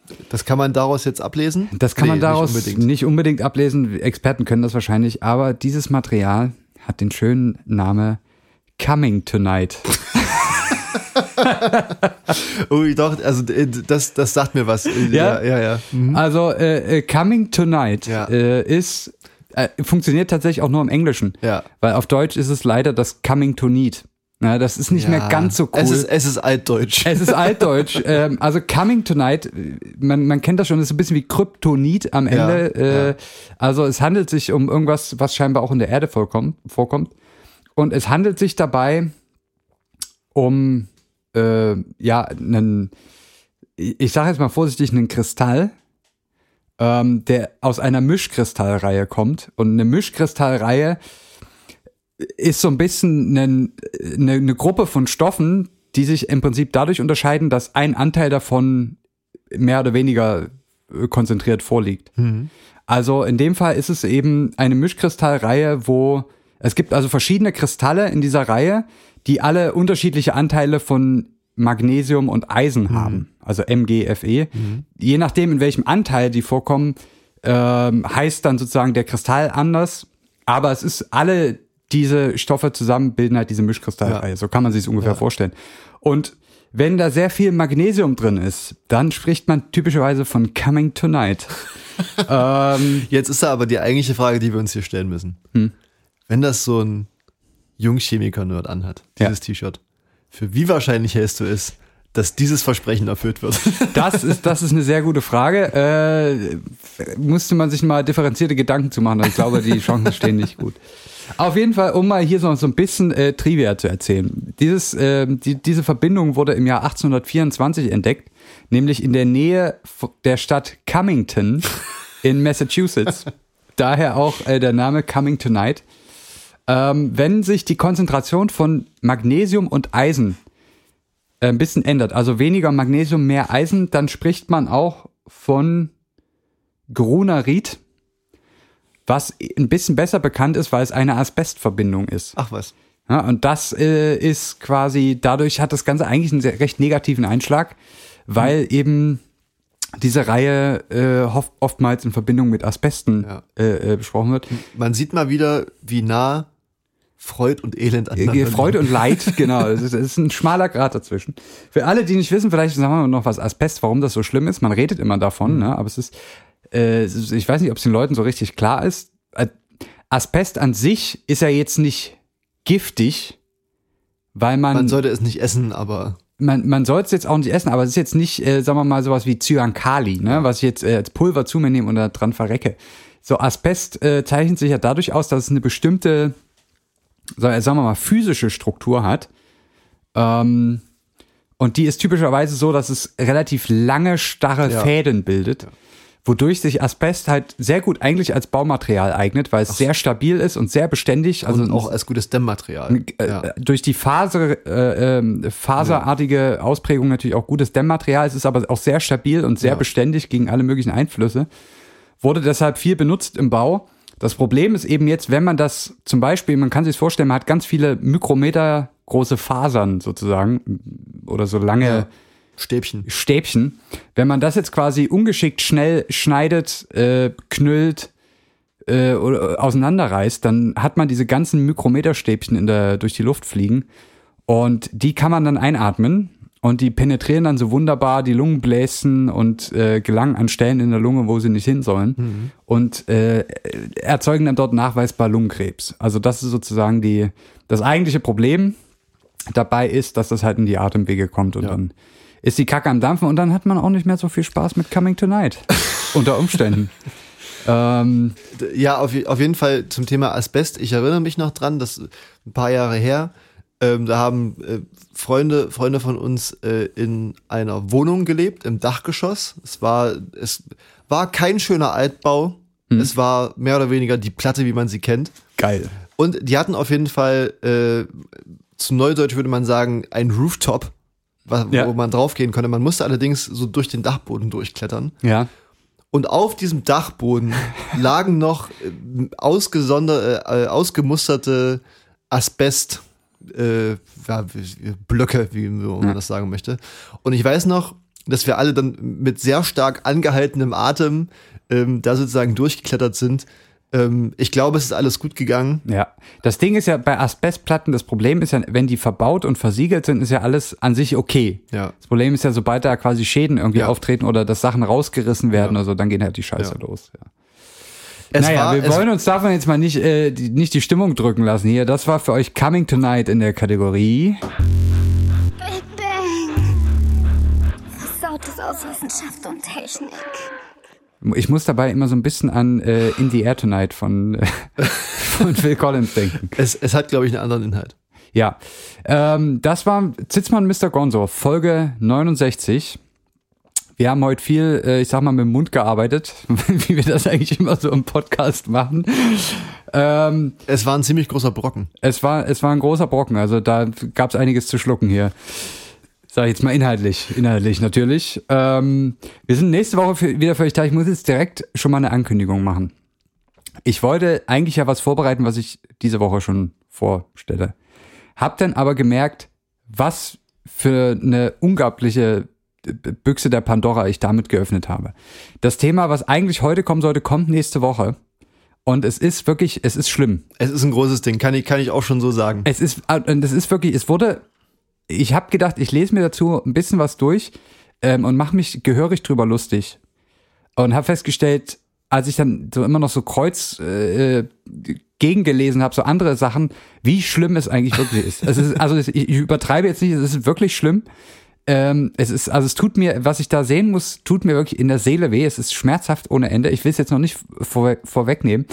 Ja. Das kann man daraus jetzt ablesen? Das kann man Nee, daraus Nicht nicht unbedingt. unbedingt. ablesen. Experten können das wahrscheinlich, aber dieses Material hat den schönen Name Coming Tonight. [laughs] Oh, doch, also das, das sagt mir was. Ja? ja, ja. ja. Mhm. Also äh, äh, Coming Tonight Ja. äh, ist äh, funktioniert tatsächlich auch nur im Englischen, Ja. weil auf Deutsch ist es leider das Coming to Need. Na, das ist nicht mehr Ja. ganz so cool. Es ist, es ist altdeutsch. Es ist altdeutsch. [laughs] ähm, also Coming Tonight, man, man kennt das schon, das ist ein bisschen wie Kryptonit am Ja, Ende. äh, ja. Also es handelt sich um irgendwas, was scheinbar auch in der Erde vorkommt. vorkommt. Und es handelt sich dabei um, äh, ja, einen, ich sage jetzt mal vorsichtig, einen Kristall, ähm, der aus einer Mischkristallreihe kommt. Und eine Mischkristallreihe ist so ein bisschen eine, eine, eine Gruppe von Stoffen, die sich im Prinzip dadurch unterscheiden, dass ein Anteil davon mehr oder weniger äh, konzentriert vorliegt. Also in dem Fall ist es eben eine Mischkristallreihe, wo es gibt also verschiedene Kristalle in dieser Reihe, die alle unterschiedliche Anteile von Magnesium und Eisen haben, also MgFe. Je nachdem, in welchem Anteil die vorkommen, ähm, heißt dann sozusagen der Kristall anders. Aber es ist alle diese Stoffe zusammen bilden halt diese Mischkristallreihe. Ja. So kann man sich es ungefähr vorstellen. Und wenn da sehr viel Magnesium drin ist, dann spricht man typischerweise von Coming Tonight. [laughs] ähm, Jetzt ist da aber die eigentliche Frage, die wir uns hier stellen müssen. Wenn das so ein Jungchemiker-Nerd anhat, Ja. dieses T-Shirt, für wie wahrscheinlich hältst du es, dass dieses Versprechen erfüllt wird? [laughs] Das ist, das ist eine sehr gute Frage. Äh, musste man sich mal differenzierte Gedanken zu machen. Ich glaube, die Chancen stehen nicht gut. Auf jeden Fall, um mal hier so, so ein bisschen äh, Trivia zu erzählen. Dieses, äh, die, diese Verbindung wurde im Jahr 1824 entdeckt, nämlich in der Nähe der Stadt Cummington in Massachusetts. Daher auch äh, der Name Coming Tonight. Ähm, wenn sich die Konzentration von Magnesium und Eisen ein bisschen ändert, also weniger Magnesium, mehr Eisen, dann spricht man auch von Grunerit, was ein bisschen besser bekannt ist, weil es eine Asbestverbindung ist. Ach was. Ja, und das äh, ist quasi, dadurch hat das Ganze eigentlich einen sehr, recht negativen Einschlag, weil Hm. eben diese Reihe äh, oft, oftmals in Verbindung mit Asbesten Ja. äh, äh, besprochen wird. Man sieht mal wieder, wie nah Freud und Elend aneinander Freude liegen. und Leid, [laughs] genau. Es ist, ein schmaler Grad dazwischen. Für alle, die nicht wissen, vielleicht sagen wir noch was Asbest, warum das so schlimm ist. Man redet immer davon, Mhm. ne? aber es ist, äh, ich weiß nicht, ob es den Leuten so richtig klar ist. Äh, Asbest an sich ist ja jetzt nicht giftig, weil man, Man sollte es nicht essen, aber man, man soll es jetzt auch nicht essen, aber es ist jetzt nicht, äh, sagen wir mal, sowas wie Cyankali, ne? was ich jetzt äh, als Pulver zu mir nehme und da dran verrecke. So Asbest äh, zeichnet sich ja dadurch aus, dass es eine bestimmte, sagen wir mal, physische Struktur hat. Ähm, und die ist typischerweise so, dass es relativ lange, starre Ja. Fäden bildet. Wodurch sich Asbest halt sehr gut eigentlich als Baumaterial eignet, weil es sehr stabil ist und sehr beständig. Also und auch als gutes Dämmmaterial. äh, ja. durch die Faser, äh, ähm, faserartige Ausprägung natürlich auch gutes Dämmmaterial. Es ist aber auch sehr stabil und sehr Ja. beständig gegen alle möglichen Einflüsse. Wurde deshalb viel benutzt im Bau. Das Problem ist eben jetzt, wenn man das zum Beispiel, man kann sich vorstellen, man hat ganz viele Mikrometer große Fasern sozusagen oder so lange Ja. Stäbchen. Stäbchen. Wenn man das jetzt quasi ungeschickt schnell schneidet, äh, knüllt äh, oder auseinanderreißt, dann hat man diese ganzen Mikrometerstäbchen in der, durch die Luft fliegen und die kann man dann einatmen und die penetrieren dann so wunderbar die Lungenbläschen und äh, gelangen an Stellen in der Lunge, wo sie nicht hin sollen und äh, erzeugen dann dort nachweisbar Lungenkrebs. Also das ist sozusagen die, das eigentliche Problem dabei ist, dass das halt in die Atemwege kommt und Ja. dann ist die Kacke am Dampfen und dann hat man auch nicht mehr so viel Spaß mit Coming Tonight. [laughs] unter Umständen. ähm, Ja, auf, auf jeden Fall zum Thema Asbest. Ich erinnere mich noch dran, das ist ein paar Jahre her. Ähm, da haben äh, Freunde, Freunde von uns äh, in einer Wohnung gelebt, im Dachgeschoss. Es war, es war kein schöner Altbau. Es war mehr oder weniger die Platte, wie man sie kennt. geil. Und die hatten auf jeden Fall, äh, zu Neudeutsch würde man sagen, ein Rooftop, wo Ja. man draufgehen konnte. Man musste allerdings so durch den Dachboden durchklettern. Ja. Und auf diesem Dachboden [laughs] lagen noch äh, ausgesonder, äh, äh, ausgemusterte Asbest äh, ja, Blöcke, wie man das sagen möchte. Und ich weiß noch, dass wir alle dann mit sehr stark angehaltenem Atem ähm, da sozusagen durchgeklettert sind. Ähm, ich glaube, es ist alles gut gegangen. Ja, das Ding ist ja bei Asbestplatten, das Problem ist ja, wenn die verbaut und versiegelt sind, ist ja alles an sich okay. Ja. Das Problem ist ja, sobald da quasi Schäden irgendwie Ja. auftreten oder dass Sachen rausgerissen werden Ja. oder so, dann geht halt die Scheiße Ja. los. Ja. Es naja, war, wir wollen uns davon jetzt mal nicht, äh, die, nicht die Stimmung drücken lassen hier. Das war für euch Coming Tonight in der Kategorie. Big Bang. Versautes aus Wissenschaft und Technik. Ich muss dabei immer so ein bisschen an äh, In the Air Tonight von, äh, [laughs] von Phil Collins denken. es, es hat, glaube ich, einen anderen Inhalt. Ja, ähm, das war Zitzmann Mr. Gonzo, Folge 69. Wir haben heute viel, äh, ich sag mal, mit dem Mund gearbeitet, [laughs] wie wir das eigentlich immer so im Podcast machen. Ähm, Es war ein ziemlich großer Brocken. es, war, es war ein großer Brocken, also da gab es einiges zu schlucken hier. Sag ich jetzt mal inhaltlich, inhaltlich natürlich. Ähm, wir sind nächste Woche für, wieder für euch da. Ich muss jetzt direkt schon mal eine Ankündigung machen. Ich wollte eigentlich ja was vorbereiten, was ich diese Woche schon vorstelle. Hab dann aber gemerkt, was für eine unglaubliche Büchse der Pandora ich damit geöffnet habe. Das Thema, was eigentlich heute kommen sollte, kommt nächste Woche. Und es ist wirklich, es ist schlimm. Es ist ein großes Ding, kann ich, kann ich auch schon so sagen. Es ist, und es ist wirklich, es wurde, ich habe gedacht, ich lese mir dazu ein bisschen was durch ähm, und mache mich gehörig drüber lustig. Und habe festgestellt, als ich dann so immer noch so kreuz äh, gegengelesen habe, so andere Sachen, wie schlimm es eigentlich wirklich ist. Es ist also ich übertreibe jetzt nicht, es ist wirklich schlimm. Ähm, es ist, also es tut mir, was ich da sehen muss, tut mir wirklich in der Seele weh. Es ist schmerzhaft ohne Ende. Ich will es jetzt noch nicht vorwe vorwegnehmen.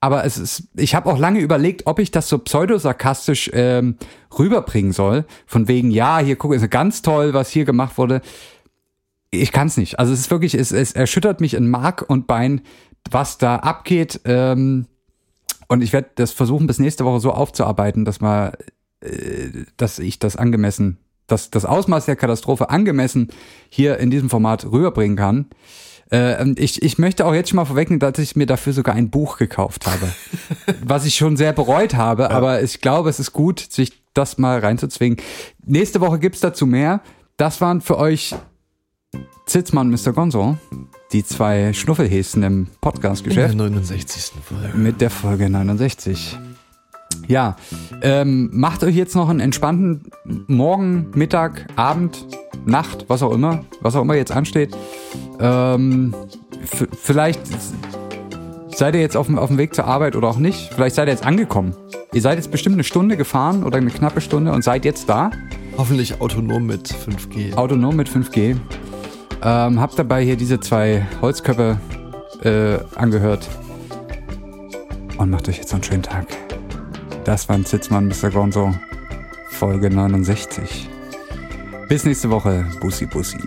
Aber es ist, ich habe auch lange überlegt, ob ich das so pseudosarkastisch ähm, rüberbringen soll. Von wegen, ja, hier guck, ist ganz toll, was hier gemacht wurde. Ich kann es nicht. Also es ist wirklich, es, es erschüttert mich in Mark und Bein, was da abgeht. Ähm, und ich werde das versuchen, bis nächste Woche so aufzuarbeiten, dass mal, äh, dass ich das angemessen, dass das Ausmaß der Katastrophe angemessen hier in diesem Format rüberbringen kann. Äh, und ich, ich möchte auch jetzt schon mal vorwegnehmen, dass ich mir dafür sogar ein Buch gekauft habe. [laughs] was ich schon sehr bereut habe, aber ich glaube, es ist gut, sich das mal reinzuzwingen. Nächste Woche gibt's dazu mehr. Das waren für euch Zitzmann und Mr. Gonzo, die zwei Schnuffelhäschen im In der Podcast-Geschäft 69. Folge. mit der Folge 69. Ja, ähm, macht euch jetzt noch einen entspannten Morgen, Mittag, Abend, Nacht, was auch immer, was auch immer jetzt ansteht. Ähm, vielleicht seid ihr jetzt auf dem, auf dem Weg zur Arbeit oder auch nicht. Vielleicht seid ihr jetzt angekommen. Ihr seid jetzt bestimmt eine Stunde gefahren oder eine knappe Stunde und seid jetzt da. Hoffentlich autonom mit 5G. autonom mit 5G. Ähm, hab dabei hier diese zwei Holzköpfe äh, angehört. Und macht euch jetzt noch einen schönen Tag. Das war ein Zitzmann, Mr. Gonzo. Folge 69. Bis nächste Woche. Bussi, Bussi.